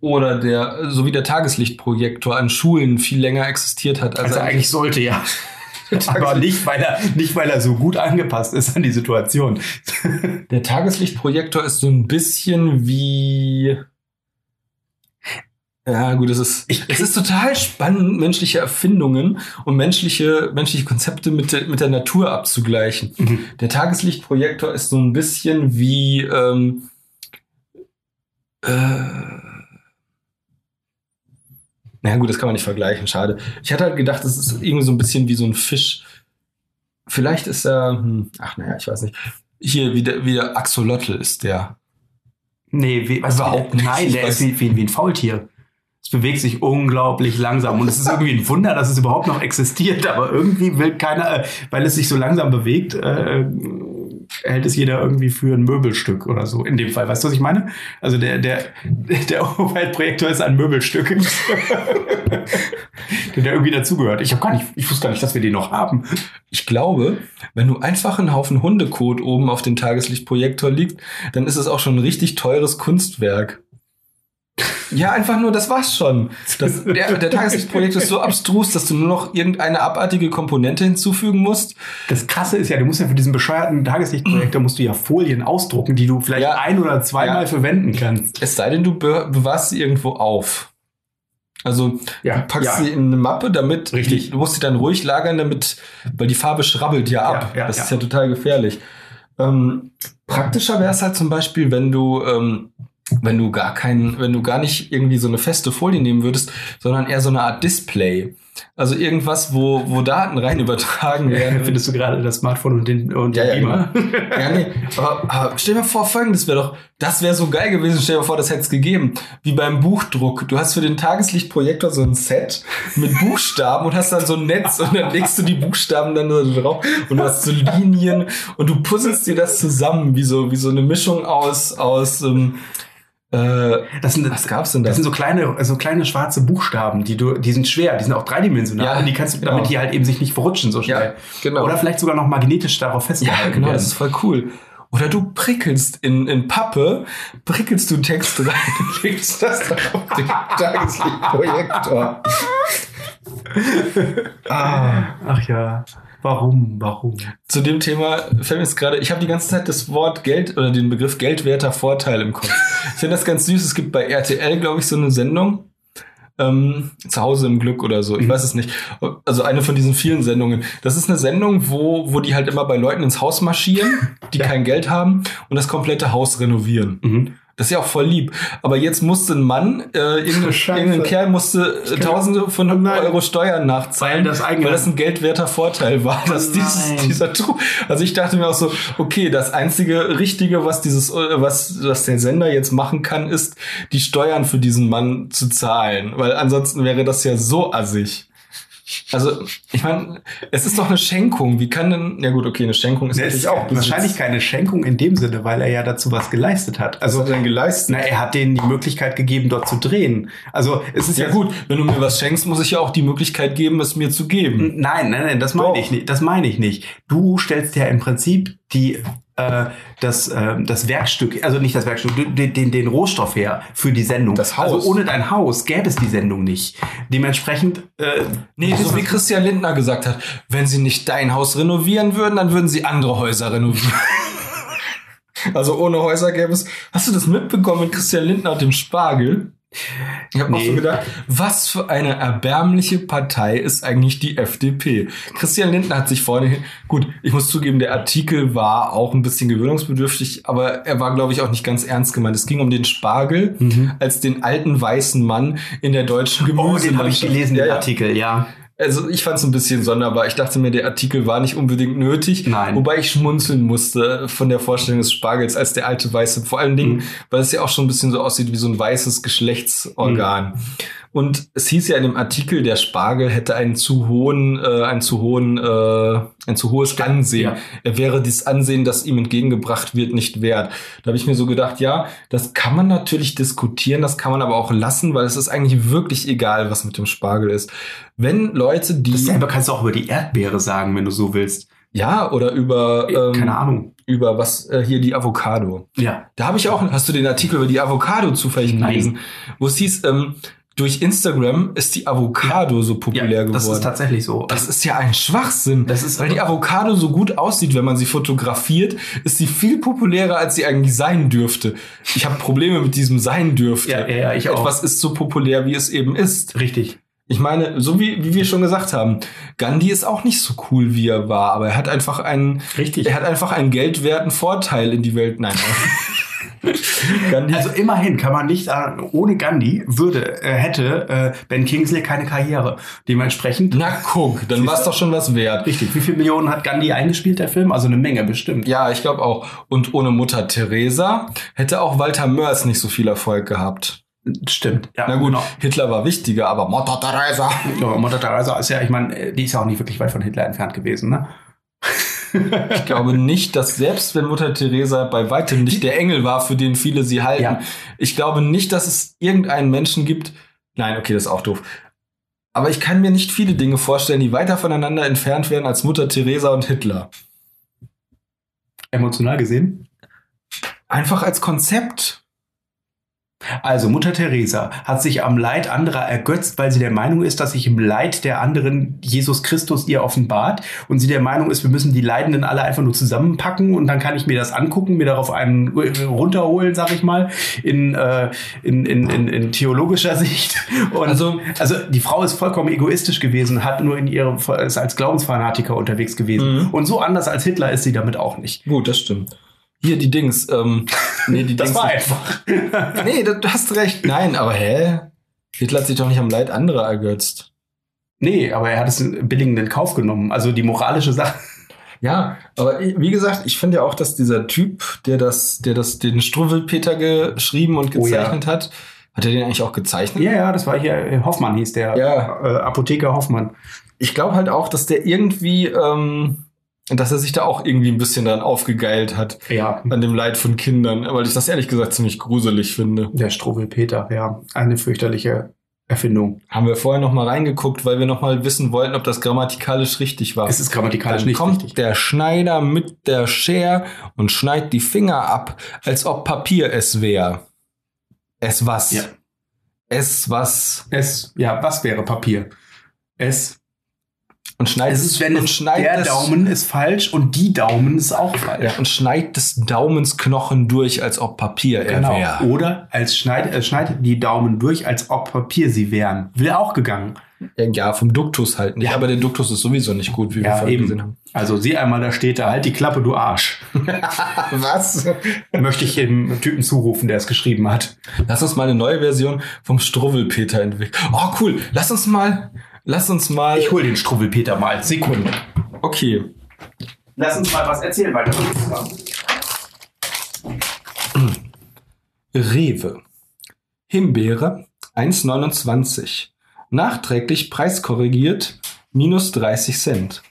oder der, so wie der Tageslichtprojektor an Schulen viel länger existiert hat. Also, also eigentlich sollte ja. <laughs> Aber nicht, weil er, nicht, weil er so gut angepasst ist an die Situation. Der Tageslichtprojektor ist so ein bisschen wie ja, gut, es ist, ich, es ist total spannend, menschliche Erfindungen und menschliche, menschliche Konzepte mit, der, mit der Natur abzugleichen. Mhm. Der Tageslichtprojektor ist so ein bisschen wie, ähm, äh, naja, gut, das kann man nicht vergleichen, schade. Ich hatte halt gedacht, das ist irgendwie so ein bisschen wie so ein Fisch. Vielleicht ist er, hm, ach naja, ich weiß nicht. Hier, wie der, wie der Axolotl ist der. Nee, wie, was überhaupt nicht. Nein, der ist wie, wie, wie ein Faultier es bewegt sich unglaublich langsam und es ist irgendwie ein Wunder, dass es überhaupt noch existiert, aber irgendwie will keiner, äh, weil es sich so langsam bewegt, äh, hält es jeder irgendwie für ein Möbelstück oder so. In dem Fall, weißt du, was ich meine? Also der der der Overhead-Projektor ist ein Möbelstück, <laughs> der irgendwie dazugehört. Ich habe gar nicht, ich wusste gar nicht, dass wir den noch haben. Ich glaube, wenn du einfach einen Haufen Hundekot oben auf dem Tageslichtprojektor liegt, dann ist es auch schon ein richtig teures Kunstwerk. Ja, einfach nur, das war's schon. Das, <laughs> der, der Tageslichtprojekt ist so abstrus, dass du nur noch irgendeine abartige Komponente hinzufügen musst. Das Krasse ist ja, du musst ja für diesen bescheuerten Tageslichtprojektor musst du ja Folien ausdrucken, die du vielleicht ja. ein oder zweimal ja. verwenden kannst. Es sei denn, du be bewahrst sie irgendwo auf. Also ja, du packst ja. sie in eine Mappe, damit Richtig. du musst sie dann ruhig lagern, damit, weil die Farbe schrabbelt ja ab. Ja, das ist ja total gefährlich. Ähm, praktischer wäre es halt zum Beispiel, wenn du ähm, wenn du gar keinen, wenn du gar nicht irgendwie so eine feste Folie nehmen würdest, sondern eher so eine Art Display. Also irgendwas, wo, wo Daten rein <laughs> übertragen werden. Findest du gerade das Smartphone und den, und Ja, den ja, Beamer? ja, nee. Aber, aber stell dir mal vor, folgendes wäre doch, das wäre so geil gewesen, stell dir mal vor, das hätte es gegeben. Wie beim Buchdruck. Du hast für den Tageslichtprojektor so ein Set mit Buchstaben und hast dann so ein Netz und dann legst du die Buchstaben dann so drauf und du hast so Linien und du puzzelst dir das zusammen, wie so, wie so eine Mischung aus, aus, ähm, äh, Das sind, was gab's denn da? Das sind so kleine, so kleine schwarze Buchstaben, die du, die sind schwer, die sind auch dreidimensional Ja, und die kannst du, genau. damit die halt eben sich nicht verrutschen so schnell. Ja, genau. Oder vielleicht sogar noch magnetisch darauf Ja, festgehalten genau, werden. das ist voll cool. Oder du prickelst in, in Pappe, prickelst du Text rein <laughs> und legst das dann auf den <laughs> Tageslichtprojektor. ah. Ach ja, warum, warum? Zu dem Thema fällt mir jetzt gerade, ich habe die ganze Zeit das Wort Geld oder den Begriff geldwerter Vorteil im Kopf. Ich finde das ganz süß. Es gibt bei RTL, glaube ich, so eine Sendung. Ähm, zu Hause im Glück oder so, ich Mhm. weiß es nicht. Also eine von diesen vielen Sendungen. Das ist eine Sendung, wo, wo die halt immer bei Leuten ins Haus marschieren, die Ja. kein Geld haben und das komplette Haus renovieren. Mhm. Das ist ja auch voll lieb. Aber jetzt musste ein Mann, äh, irgendein, <laughs> irgendein Kerl musste äh, Tausende von nein. Euro Steuern nachzahlen, Weil das eigene- weil das ein geldwerter Vorteil war, dass Oh dieses, nein. dieser Trug. Also ich dachte mir auch so, okay, das einzige Richtige, was dieses, äh, was, was der Sender jetzt machen kann, ist, die Steuern für diesen Mann zu zahlen. Weil ansonsten wäre das ja so assig. Also, ich meine, es ist doch eine Schenkung. Wie kann denn, ja gut, okay, eine Schenkung ist ist auch wahrscheinlich keine Schenkung in dem Sinne, weil er ja dazu was geleistet hat. Was Also, hat er denn geleistet? na, er hat denen die Möglichkeit gegeben, dort zu drehen. Also, es ist Ja gut, wenn du mir was schenkst, muss ich ja auch die Möglichkeit geben, es mir zu geben. Nein, nein, nein, das meine ich nicht. Das meine ich nicht. Du stellst ja im Prinzip die äh, das äh, das Werkstück, also nicht das Werkstück, den, den den Rohstoff her für die Sendung. Das Haus. Also ohne dein Haus gäbe es die Sendung nicht. Dementsprechend äh, Nee, so wie Christian Lindner gesagt hat, wenn sie nicht dein Haus renovieren würden, dann würden sie andere Häuser renovieren. <laughs> also ohne Häuser gäbe es. Hast du das mitbekommen mit Christian Lindner und dem Spargel? Ich habe auch Nee. so gedacht, was für eine erbärmliche Partei ist eigentlich die FDP? Christian Lindner hat sich vorne hin, gut, ich muss zugeben, der Artikel war auch ein bisschen gewöhnungsbedürftig, aber er war, glaube ich, auch nicht ganz ernst gemeint. Es ging um den Spargel als den alten weißen Mann in der deutschen Mhm. oh, Gemüse. den habe ich gelesen, ja, den. Artikel, ja. Also ich fand es ein bisschen sonderbar. Ich dachte mir, der Artikel war nicht unbedingt nötig. Nein. Wobei ich schmunzeln musste von der Vorstellung des Spargels als der alte Weiße. Vor allen Dingen, Mhm. weil es ja auch schon ein bisschen so aussieht wie so ein weißes Geschlechtsorgan. Mhm. Und es hieß ja in dem Artikel, der Spargel hätte einen zu hohen, äh, einen zu hohen, äh, ein zu hohes Ansehen. Ja. Er wäre dieses Ansehen, das ihm entgegengebracht wird, nicht wert. Da habe ich mir so gedacht, ja, das kann man natürlich diskutieren, das kann man aber auch lassen, weil es ist eigentlich wirklich egal, was mit dem Spargel ist. Wenn Leute, die Dasselbe kannst du auch über die Erdbeere sagen, wenn du so willst. ja oder über ähm, Keine Ahnung. über was äh, hier die Avocado. Ja. Da habe ich auch, hast du den Artikel über die Avocado zufällig Nein. gelesen, wo es hieß, ähm, durch Instagram ist die Avocado so populär ja, geworden. das ist tatsächlich so. Das ist ja ein Schwachsinn. Das ist- weil die Avocado so gut aussieht, wenn man sie fotografiert, ist sie viel populärer, als sie eigentlich sein dürfte. Ich habe Probleme mit diesem sein dürfte. Ja, ja, ja, ich auch. Etwas ist so populär, wie es eben ist. richtig. Ich meine, so wie, wie wir schon gesagt haben, Gandhi ist auch nicht so cool, wie er war, aber er hat einfach einen, Richtig. er hat einfach einen geldwerten Vorteil in die Welt. Nein. <laughs> Gandhi, Also immerhin kann man nicht sagen, ohne Gandhi würde, äh, hätte äh, Ben Kingsley keine Karriere. Dementsprechend. na guck, dann war es doch schon was wert. Richtig. Wie viele Millionen hat Gandhi eingespielt, der Film? Also eine Menge bestimmt. Ja, ich glaube auch. Und ohne Mutter Teresa hätte auch Walter Mörs nicht so viel Erfolg gehabt. Stimmt. Ja, Na gut, genau. Hitler war wichtiger, aber Mutter Teresa. Ja, Mutter Teresa ist ja, ich meine, die ist ja auch nicht wirklich weit von Hitler entfernt gewesen, ne? Ich glaube nicht, dass selbst wenn Mutter Teresa bei weitem nicht der Engel war, für den viele sie halten, Ja. ich glaube nicht, dass es irgendeinen Menschen gibt. Nein, okay, das ist auch doof. Aber ich kann mir nicht viele Dinge vorstellen, die weiter voneinander entfernt wären als Mutter Teresa und Hitler. Emotional gesehen. Einfach als Konzept. Also Mutter Teresa hat sich am Leid anderer ergötzt, weil sie der Meinung ist, dass sich im Leid der anderen Jesus Christus ihr offenbart und sie der Meinung ist, wir müssen die Leidenden alle einfach nur zusammenpacken und dann kann ich mir das angucken, mir darauf einen runterholen, sag ich mal, in, äh, in, in, in, in theologischer <laughs> Sicht. Und Also- also, also die Frau ist vollkommen egoistisch gewesen, hat nur in ihrem ist als Glaubensfanatiker unterwegs gewesen Mhm. und so anders als Hitler ist sie damit auch nicht. Gut, das stimmt. Hier die Dings. Ähm, nee, die Das Dings. war einfach. <laughs> Nee, du du hast recht. Nein, aber hä? Hitler hat sich doch nicht am Leid anderer ergötzt. Nee, aber er hat es billigend in Kauf genommen. Also die moralische Sache. Ja, aber wie gesagt, ich finde ja auch, dass dieser Typ, der das, der das, den Struwwelpeter geschrieben und Oh ja. gezeichnet hat, hat er den eigentlich auch gezeichnet? Ja, ja, das war hier äh, Hoffmann hieß der. Ja. Äh, Apotheker Hoffmann. Ich glaube halt auch, dass der irgendwie, ähm, dass er sich da auch irgendwie ein bisschen dann aufgegeilt hat Ja. an dem Leid von Kindern, weil ich das ehrlich gesagt ziemlich gruselig finde. Der Struwwelpeter, ja. Eine fürchterliche Erfindung. Haben wir vorher noch mal reingeguckt, weil wir noch mal wissen wollten, ob das grammatikalisch richtig war. Es ist grammatikalisch Dann nicht kommt richtig. der Schneider mit der Schere und schneidet die Finger ab, als ob Papier es wäre. Es was? Ja. Es was? Es, ja, was wäre Papier? Es, Und schneidet es ist, wenn und schneidet der Daumen ist falsch und die Daumen ist auch falsch. Ja, und schneidet des Daumens Knochen durch, als ob Papier er Genau. wäre. Oder als schneid, äh, schneidet die Daumen durch, als ob Papier sie wären. Wäre auch gegangen. Ja, vom Duktus halt nicht. Ja. Aber der Duktus ist sowieso nicht gut, wie wir Ja, vorhin eben. gesehen haben. Also sieh einmal, da steht da, halt die Klappe, du Arsch. <laughs> Was? Möchte ich dem Typen zurufen, der es geschrieben hat. Lass uns mal eine neue Version vom Struwwelpeter entwickeln. Oh, cool. Lass uns mal, lass uns mal. Ich hol den Struwwelpeter mal. Sekunde. okay. Lass uns mal was erzählen weiter. Rewe. Himbeere 1,29. Nachträglich preiskorrigiert minus 30 Cent.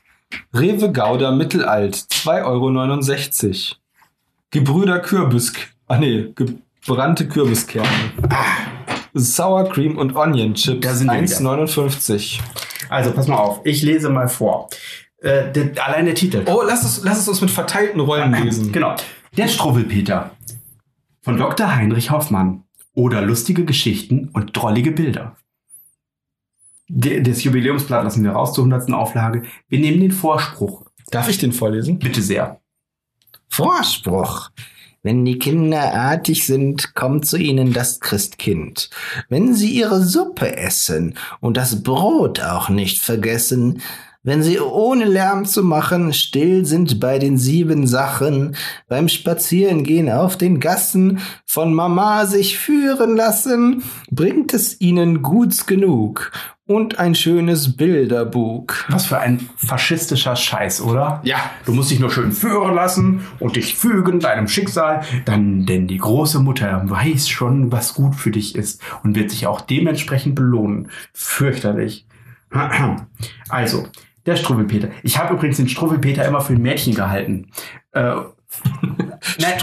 Rewe Gouda Mittelalt 2,69 Euro. Gebrüder Kürbis, ah nee, gebrannte Kürbiskerne. Sour Cream und Onion Chips Da sind wir wieder. 1,59. Also, pass mal auf. Ich lese mal vor. Äh, der, allein der Titel. Oh, lass es, lass es uns mit verteilten Rollen lesen. Genau. Der Struwwelpeter. Von Dr. Heinrich Hoffmann. Oder lustige Geschichten und drollige Bilder. De- Das Jubiläumsblatt lassen wir raus zur 100. Auflage. Wir nehmen den Vorspruch. Darf ich den vorlesen? Bitte sehr. Vorspruch. Wenn die Kinder artig sind, kommt zu ihnen das Christkind. Wenn sie ihre Suppe essen und das Brot auch nicht vergessen, wenn sie ohne Lärm zu machen still sind bei den sieben Sachen, beim Spazierengehen auf den Gassen von Mama sich führen lassen, bringt es ihnen guts genug und ein schönes Bilderbuch. Was für ein faschistischer Scheiß, oder? Ja. Du musst dich nur schön führen lassen und dich fügen deinem Schicksal, dann denn die große Mutter weiß schon, was gut für dich ist und wird sich auch dementsprechend belohnen. Fürchterlich. <clears throat> Also, der Struwwelpeter. Ich habe übrigens den Struwwelpeter immer für ein Mädchen gehalten. Äh, <laughs> Nein,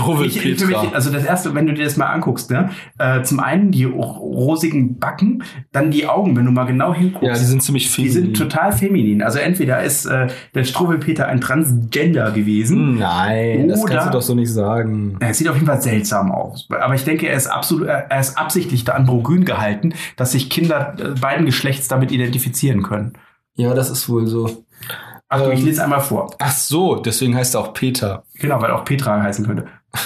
mich- Also das erste, wenn du dir das mal anguckst, ne? Äh, zum einen die ro- rosigen Backen, dann die Augen, wenn du mal genau hinguckst. Ja, die sind ziemlich Die viel. sind total feminin. Also entweder ist äh, der Struwwelpeter ein Transgender gewesen. Nein, das Oder- kannst du doch so nicht sagen. Er sieht auf jeden Fall seltsam aus. Aber ich denke, er ist absolut, er ist absichtlich da androgyn gehalten, dass sich Kinder äh, beiden Geschlechts damit identifizieren können. Ja, das ist wohl so. Achtung, ich Ähm. lese einmal vor. Ach so, deswegen heißt er auch Peter. Genau, weil auch Petra heißen könnte. <laughs>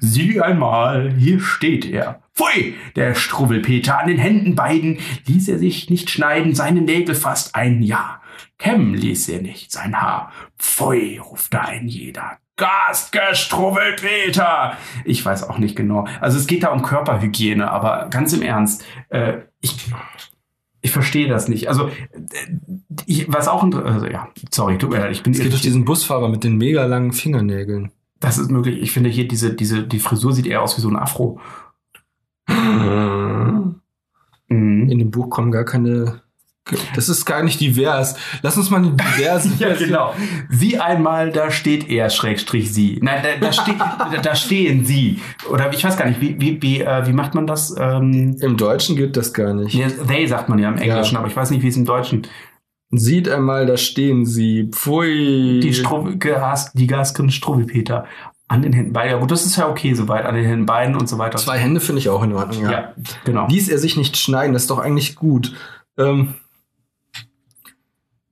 Sieh einmal, hier steht er. Pfui! Der Struwwelpeter an den Händen beiden ließ er sich nicht schneiden, seine Nägel fast ein Jahr. Kämmen ließ er nicht sein Haar. Pfui, ruft da ein jeder. Gastgestruwwelpeter! Ich weiß auch nicht genau. Also es geht da um Körperhygiene, aber ganz im Ernst, äh, ich, ich verstehe das nicht. Also, äh, ich, was auch, inter- also ja, sorry, tut mir leid, ich bin Es geht durch diesen Busfahrer mit den mega langen Fingernägeln. Das ist möglich. Ich finde hier diese, diese, die Frisur sieht eher aus wie so ein Afro. <laughs> Mhm. In dem Buch kommen gar keine. Das ist gar nicht divers. Lass uns mal eine diverse <laughs> Ja, genau. Sieh einmal, da steht er, Schrägstrich sie. Nein, da, da, steht, da, stehen sie. Oder ich weiß gar nicht, wie, wie, wie, äh, wie macht man das? Ähm, Im Deutschen gilt das gar nicht. nee, they sagt man ja im Englischen, Ja. aber ich weiß nicht, wie es im Deutschen. Sieht einmal, da stehen sie. Pfui. Die, Stru Gas, die Gaskin Struwwelpeter an den Händen beiden. Ja gut, das ist ja okay soweit, an den Händen beiden und so weiter. Zwei Hände finde ich auch in Ordnung, ja. Ja, genau. Ließ er sich nicht schneiden, das ist doch eigentlich gut. Ähm,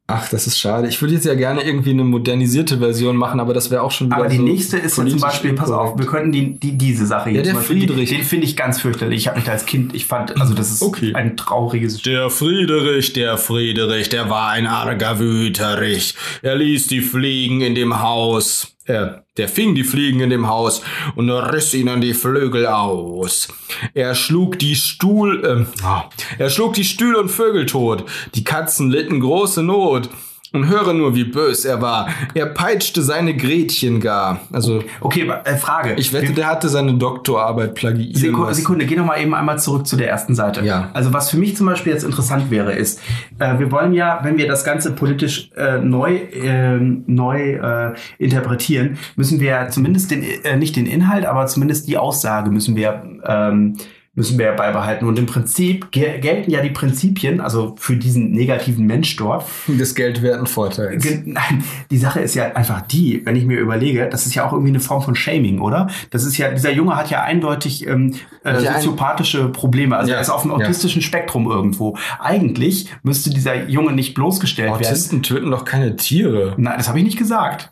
ach, das ist schade. Ich würde jetzt ja gerne irgendwie eine modernisierte Version machen, aber das wäre auch schon wieder Aber die so nächste ist ja zum Beispiel, pass auf, wir könnten die, die, diese Sache hier Ja, der zum Beispiel, Friedrich. Den, den finde ich ganz fürchterlich. Ich habe mich da als Kind, ich fand, also das ist Okay. ein trauriges Der Friedrich, der Friedrich, der war ein arger Wüterich. Er ließ die Fliegen in dem Haus. Er, der fing die Fliegen in dem Haus und riss ihnen die Flügel aus. Er schlug die Stuhl, ah, er schlug die Stühle und Vögel tot. Die Katzen litten große Not. Und höre nur, wie bös er war. Er peitschte seine Gretchen gar. Also, Okay, äh, Frage. ich wette, der hatte seine Doktorarbeit plagiiert. Sekunde, Sekunde, geh noch mal eben einmal zurück zu der ersten Seite. Ja. Also was für mich zum Beispiel jetzt interessant wäre, ist, äh, wir wollen ja, wenn wir das Ganze politisch äh, neu, ähm, neu äh, interpretieren, müssen wir zumindest den, äh, nicht den Inhalt, aber zumindest die Aussage müssen wir ähm, müssen wir ja beibehalten. Und im Prinzip gel gelten ja die Prinzipien, also für diesen negativen Mensch dort, des geldwerten Vorteils. Ge- Nein, die Sache ist ja einfach die, wenn ich mir überlege, das ist ja auch irgendwie eine Form von Shaming, oder? Das ist ja, dieser Junge hat ja eindeutig ähm, äh, Ja, soziopathische Probleme. Also Ja, er ist auf dem ja. autistischen Spektrum irgendwo. Eigentlich müsste dieser Junge nicht bloßgestellt werden. Autisten töten doch keine Tiere, Nein, das habe ich nicht gesagt.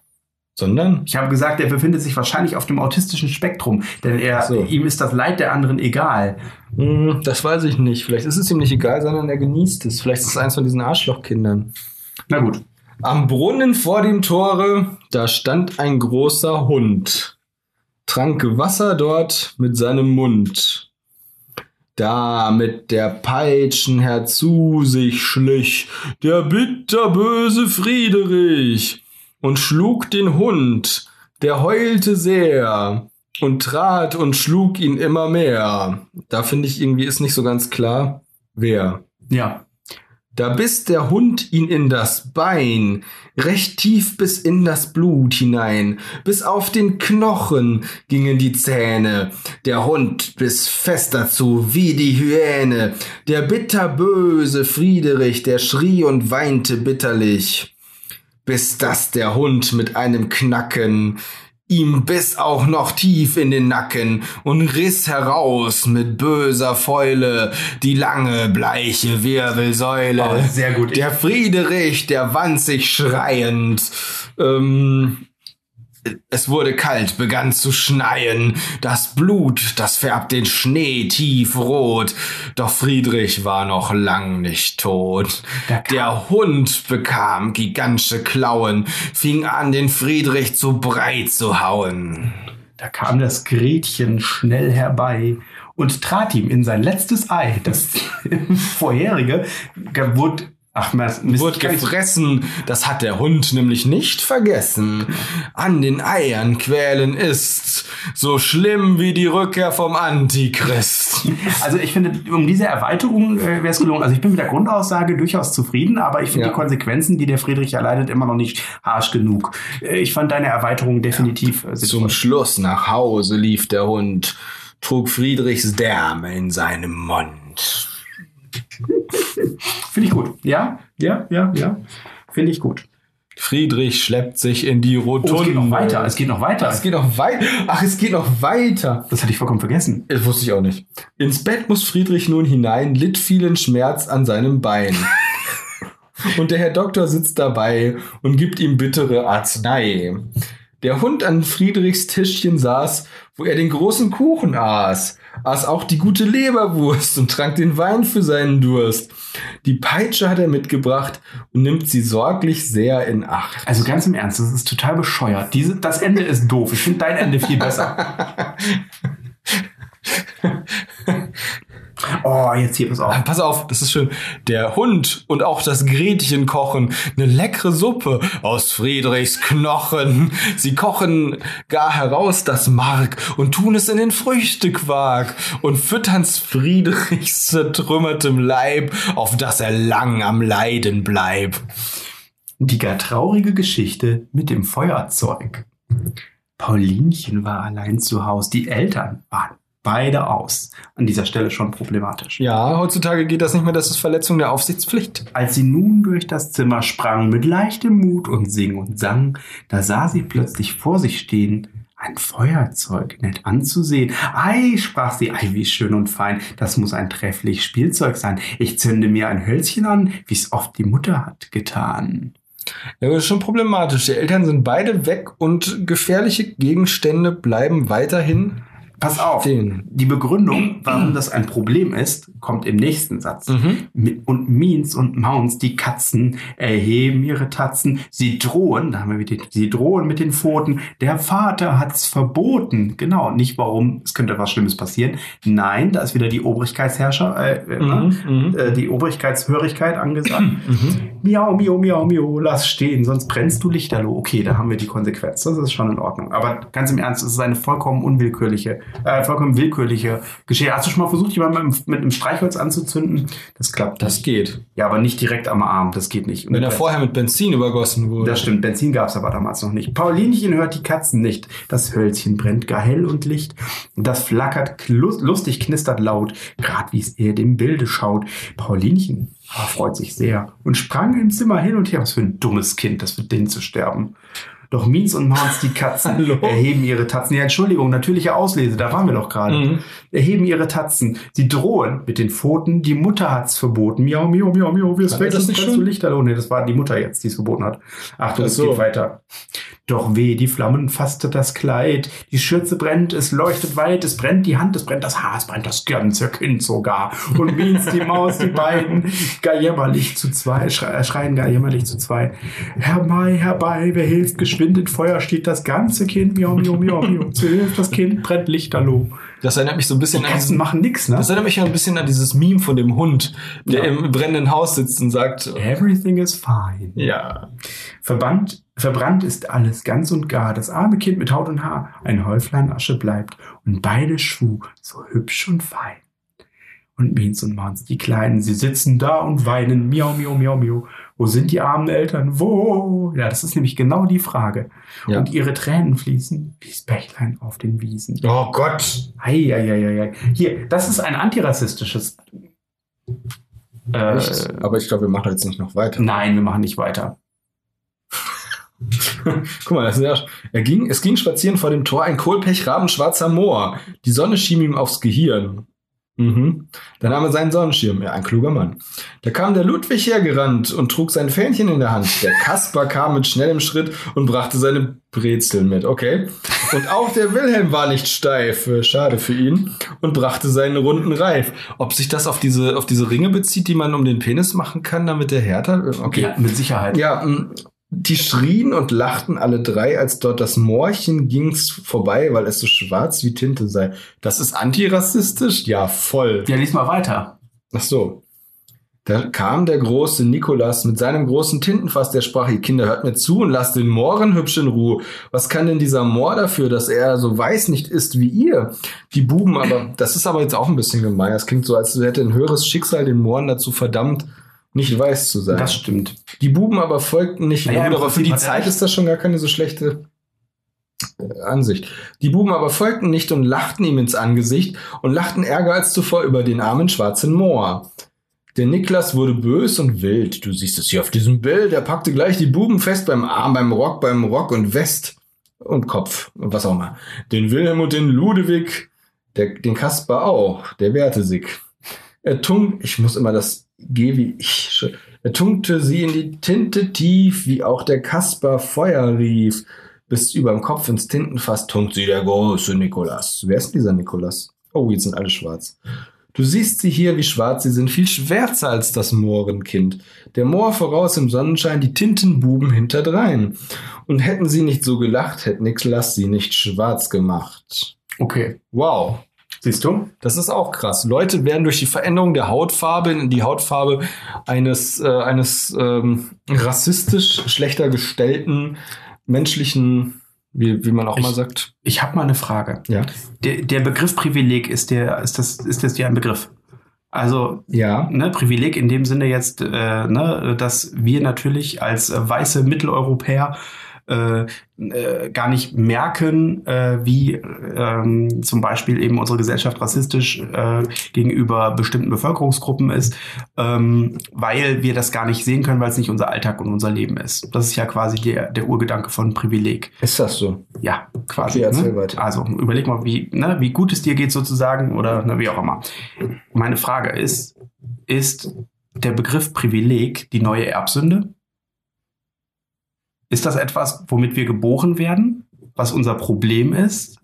Sondern Ich habe gesagt, er befindet sich wahrscheinlich auf dem autistischen Spektrum, denn er, so. ihm ist das Leid der anderen egal. Hm, das weiß ich nicht. Vielleicht ist es ihm nicht egal, sondern er genießt es. Vielleicht ist es eins von diesen Arschlochkindern. Na gut. Am Brunnen vor dem Tore, da stand ein großer Hund, trank Wasser dort mit seinem Mund. Da mit der Peitschen herzu sich schlich der bitterböse Friederich und schlug den Hund, der heulte sehr und trat und schlug ihn immer mehr. Da finde ich irgendwie ist nicht so ganz klar, wer. Ja. Da biss der Hund ihn in das Bein, recht tief bis in das Blut hinein, bis auf den Knochen gingen die Zähne. Der Hund biss fest dazu wie die Hyäne. Der bitterböse Friederich, der schrie und weinte bitterlich, bis dass der Hund mit einem Knacken ihm biss auch noch tief in den Nacken und riss heraus mit böser Fäule die lange bleiche Wirbelsäule. Oh, sehr gut. Der Friederich, der wand sich schreiend. Ähm, es wurde kalt, begann zu schneien. Das Blut, das färbt den Schnee tiefrot. Doch Friedrich war noch lang nicht tot. Der Hund bekam gigantische Klauen, fing an, den Friedrich zu breit zu hauen. Da kam das Gretchen schnell herbei und trat ihm in sein letztes Ei. Das <laughs> vorherige ge- wurde, ach, Mist, Wurde gefressen, das hat der Hund nämlich nicht vergessen. An den Eiern quälen ist so schlimm wie die Rückkehr vom Antichrist. <laughs> Also ich finde, um diese Erweiterung äh, wäre es gelungen. Also ich bin mit der Grundaussage durchaus zufrieden, aber ich finde Ja. die Konsequenzen, die der Friedrich erleidet, immer noch nicht harsch genug. Äh, ich fand deine Erweiterung definitiv äh, Zum. Schluss nach Hause lief der Hund, trug Friedrichs Därme in seinem Mund. <laughs> Finde ich gut. Ja, ja, ja, ja. Finde ich gut. Friedrich schleppt sich in die Rotunde. Oh, es geht noch weiter. Es geht noch weiter. Es geht noch weiter. Ach, es geht noch weiter. das hatte ich vollkommen vergessen. Das wusste ich auch nicht. Ins Bett muss Friedrich nun hinein, litt vielen Schmerz an seinem Bein. <laughs> und der Herr Doktor sitzt dabei und gibt ihm bittere Arznei. Der Hund an Friedrichs Tischchen saß, wo er den großen Kuchen aß, aß auch die gute Leberwurst und trank den Wein für seinen Durst. Die Peitsche hat er mitgebracht und nimmt sie sorglich sehr in Acht. Also ganz im Ernst, das ist total bescheuert. Diese, das Ende ist doof. Ich finde dein Ende viel besser. <laughs> Oh, jetzt hier, pass auf. Pass auf, das ist schön. Der Hund und auch das Gretchen kochen eine leckere Suppe aus Friedrichs Knochen. Sie kochen gar heraus das Mark und tun es in den Früchtequark und füttern's Friedrichs zertrümmertem Leib, auf dass er lang am Leiden bleib. Die gar traurige Geschichte mit dem Feuerzeug. Paulinchen war allein zu Hause. Die Eltern waren beide aus. An dieser Stelle schon problematisch. Ja, heutzutage geht das nicht mehr, das ist Verletzung der Aufsichtspflicht. Als sie nun durch das Zimmer sprang mit leichtem Mut und sing und sang, da sah sie plötzlich vor sich stehen ein Feuerzeug, nett anzusehen. Ei, sprach sie, ei, wie schön und fein, das muss ein trefflich Spielzeug sein. Ich zünde mir ein Hölzchen an, wie's oft die Mutter hat getan. Ja, das ist schon problematisch. Die Eltern sind beide weg und gefährliche Gegenstände bleiben weiterhin pass auf. Den. Die Begründung, warum das ein Problem ist, kommt im nächsten Satz. Mhm. Und Means und Mounts, die Katzen, erheben ihre Tatzen. Sie drohen, da haben wir wieder, sie drohen mit den Pfoten. Der Vater hat's verboten. Genau, nicht warum, es könnte was Schlimmes passieren. Nein, da ist wieder die Obrigkeitsherrscher, äh, äh, ne? Mhm. äh, die Obrigkeitshörigkeit angesagt. <clears throat> Mhm. Miau, miau, miau, miau, lass stehen, sonst brennst du Lichterloh. Okay, da haben wir die Konsequenz. Das ist schon in Ordnung. Aber ganz im Ernst, es ist eine vollkommen unwillkürliche, äh, vollkommen willkürliche Geschichte. Hast du schon mal versucht, jemanden mit, mit einem Streichholz anzuzünden? Das klappt. Das nicht. geht. Ja, aber nicht direkt am Arm. Das geht nicht. Und Wenn er vorher mit Benzin übergossen wurde. das stimmt, Benzin gab's aber damals noch nicht. Paulinchen hört die Katzen nicht. Das Hölzchen brennt gar hell und licht. Das flackert lustig, knistert laut, grad wie es er dem Bilde schaut. Paulinchen freut sich sehr und sprang im Zimmer hin und her. Was für ein dummes Kind, das wird denen zu sterben. Doch Miens und Mauns, die Katzen, <laughs> erheben ihre Tatzen. Ja, Entschuldigung, natürliche Auslese, da waren wir doch gerade. Mhm. Erheben ihre Tatzen. Sie drohen mit den Pfoten. Die Mutter hat's verboten. Miau, miau, miau, miau. Wir weg, das nicht schon? du Lichterloh. Nee, das war die Mutter jetzt, die es verboten hat. Achtung, Ach es so. geht weiter. Doch weh, die Flammen fasste das Kleid. Die Schürze brennt, es leuchtet weit. Es brennt die Hand, es brennt das Haar, es brennt das ganze Kind sogar. Und Miens, die Maus, die beiden, gar jämmerlich zu zwei, schre- schreien gar jämmerlich zu zwei. Herbei, herbei, wer hilft? Geschwind in Feuer steht das ganze Kind. Miau, miau, miau, miau. Zu Hilfe, das Kind brennt Lichterloh. Das erinnert mich so ein Die bisschen an Katzen diesen, machen nix, ne? Das erinnert mich ein bisschen an dieses Meme von dem Hund, der Ja. im brennenden Haus sitzt und sagt, Everything is fine. ja. Verbannt, verbrannt ist alles ganz und gar. Das arme Kind mit Haut und Haar, ein Häuflein Asche bleibt. Und beide schwu, so hübsch und fein. Und Miens und Mans, die Kleinen, sie sitzen da und weinen. Miau, miau, miau, miau. Wo sind die armen Eltern? Wo? Ja, das ist nämlich genau die Frage. Ja. Und ihre Tränen fließen wie's Bächlein auf den Wiesen. Oh Gott. Eieieiei. Hier, das ist ein antirassistisches. Äh, Echt? Aber ich glaube, wir machen jetzt nicht noch weiter. nein, wir machen nicht weiter. <laughs> Guck mal, das ist ja, er ging, es ging spazieren vor dem Tor ein Kohlpech-rabenschwarzer Moor. Die Sonne schien ihm aufs Gehirn. Mhm. Dann nahm er seinen Sonnenschirm. Ja, ein kluger Mann. Da kam der Ludwig hergerannt und trug sein Fähnchen in der Hand. Der Kasper kam mit schnellem Schritt und brachte seine Brezeln mit. Okay. Und auch der Wilhelm war nicht steif. Äh, Schade für ihn. Und brachte seinen runden Reif. Ob sich das auf diese, auf diese Ringe bezieht, die man um den Penis machen kann, damit der härter wird? Okay. Ja, mit Sicherheit. Ja, m, die schrien und lachten alle drei, als dort das Moorchen gings vorbei, weil es so schwarz wie Tinte sei. Das ist antirassistisch? Ja, voll. Ja, lies mal weiter. Ach so. Da kam der große Nikolas mit seinem großen Tintenfass, der sprach, ihr Kinder, hört mir zu und lasst den Mohren hübsch in Ruhe. Was kann denn dieser Moor dafür, dass er so weiß nicht ist wie ihr? Die Buben aber, das ist aber jetzt auch ein bisschen gemein. Das klingt so, als hätte ein höheres Schicksal den Mohren dazu verdammt, nicht weiß zu sein. Das stimmt. Die Buben aber folgten nicht. Ja, gut, aber für die Zeit ist das schon gar keine so schlechte äh, Ansicht. Die Buben aber folgten nicht und lachten ihm ins Angesicht und lachten ärger als zuvor über den armen schwarzen Moor. Der Niklas wurde bös und wild. Du siehst es hier auf diesem Bild. Er packte gleich die Buben fest beim Arm, beim Rock, beim Rock und West und Kopf und was auch immer. Den Wilhelm und den Ludewig, der, den Kasper auch, der wehrte sich. Er tunk, ich muss immer das G wie ich. Er tunkte sie in die Tinte tief, wie auch der Kasper Feuer rief. Bis überm Kopf ins Tintenfass tunkt sie der große Nikolas. Wer ist dieser Nikolas? Oh, jetzt sind alle schwarz. Du siehst sie hier, wie schwarz sie sind, viel schwärzer als das Mohrenkind. Der Moor voraus im Sonnenschein, die Tintenbuben hinterdrein. Und hätten sie nicht so gelacht, hätte Niklas sie nicht schwarz gemacht. Okay. Wow. Siehst du? Das ist auch krass. Leute werden durch die Veränderung der Hautfarbe in die Hautfarbe eines, äh, eines ähm, rassistisch schlechter gestellten menschlichen, wie, wie man auch Ich- mal sagt. Ich habe mal eine Frage. Ja. Der, der Begriff Privileg ist der, ist das, ist das dir ein Begriff? Also, Ja. ne, Privileg in dem Sinne jetzt, äh, ne, dass wir natürlich als weiße Mitteleuropäer äh, äh, gar nicht merken, äh, wie ähm, zum Beispiel eben unsere Gesellschaft rassistisch äh, gegenüber bestimmten Bevölkerungsgruppen ist, ähm, weil wir das gar nicht sehen können, weil es nicht unser Alltag und unser Leben ist. Das ist ja quasi der, der Urgedanke von Privileg. Ist das so? Ja, quasi. Okay, ne? Also überleg mal, wie, ne, wie gut es dir geht sozusagen oder ne, wie auch immer. Meine Frage ist, ist der Begriff Privileg die neue Erbsünde? Ist das etwas, womit wir geboren werden, was unser Problem ist?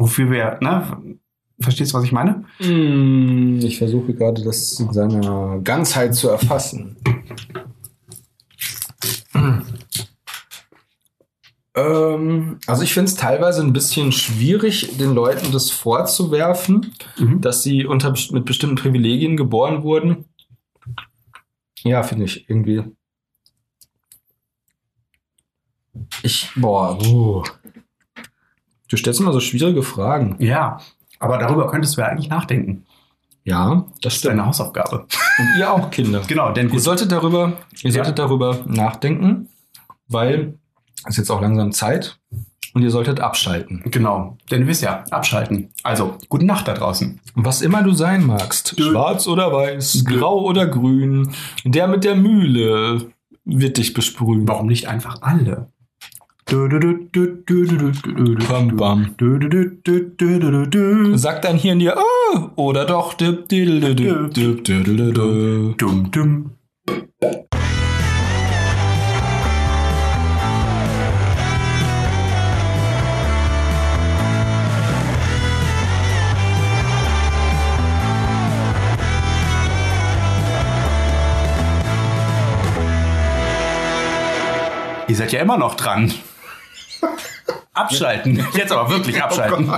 wofür wir, ne? Verstehst du, was ich meine? Hm, Ich versuche gerade das in seiner Ganzheit zu erfassen. Ähm, also ich finde es teilweise ein bisschen schwierig, den Leuten das vorzuwerfen, Mhm. dass sie unter, mit bestimmten Privilegien geboren wurden. Ja, finde ich irgendwie. Ich, boah, uh. du stellst immer so schwierige Fragen. Ja, aber darüber könntest du ja eigentlich nachdenken. Ja, das Das ist deine. Hausaufgabe. Und ihr auch, Kinder. <laughs> Genau, denn Ihr solltet darüber, ihr Ja. solltet darüber nachdenken, weil es jetzt auch langsam Zeit und ihr solltet abschalten. Genau, denn du wisst ja, abschalten. Also, gute Nacht da draußen. Was immer du sein magst, Dö. schwarz oder weiß, Dö. grau oder grün, der mit der Mühle wird dich besprühen. Warum nicht einfach alle? Bam, bam. Sagt dein Hirn dir, oh, oder doch. Dum, dum. Ihr seid ja immer noch dran. Abschalten. Jetzt aber wirklich abschalten.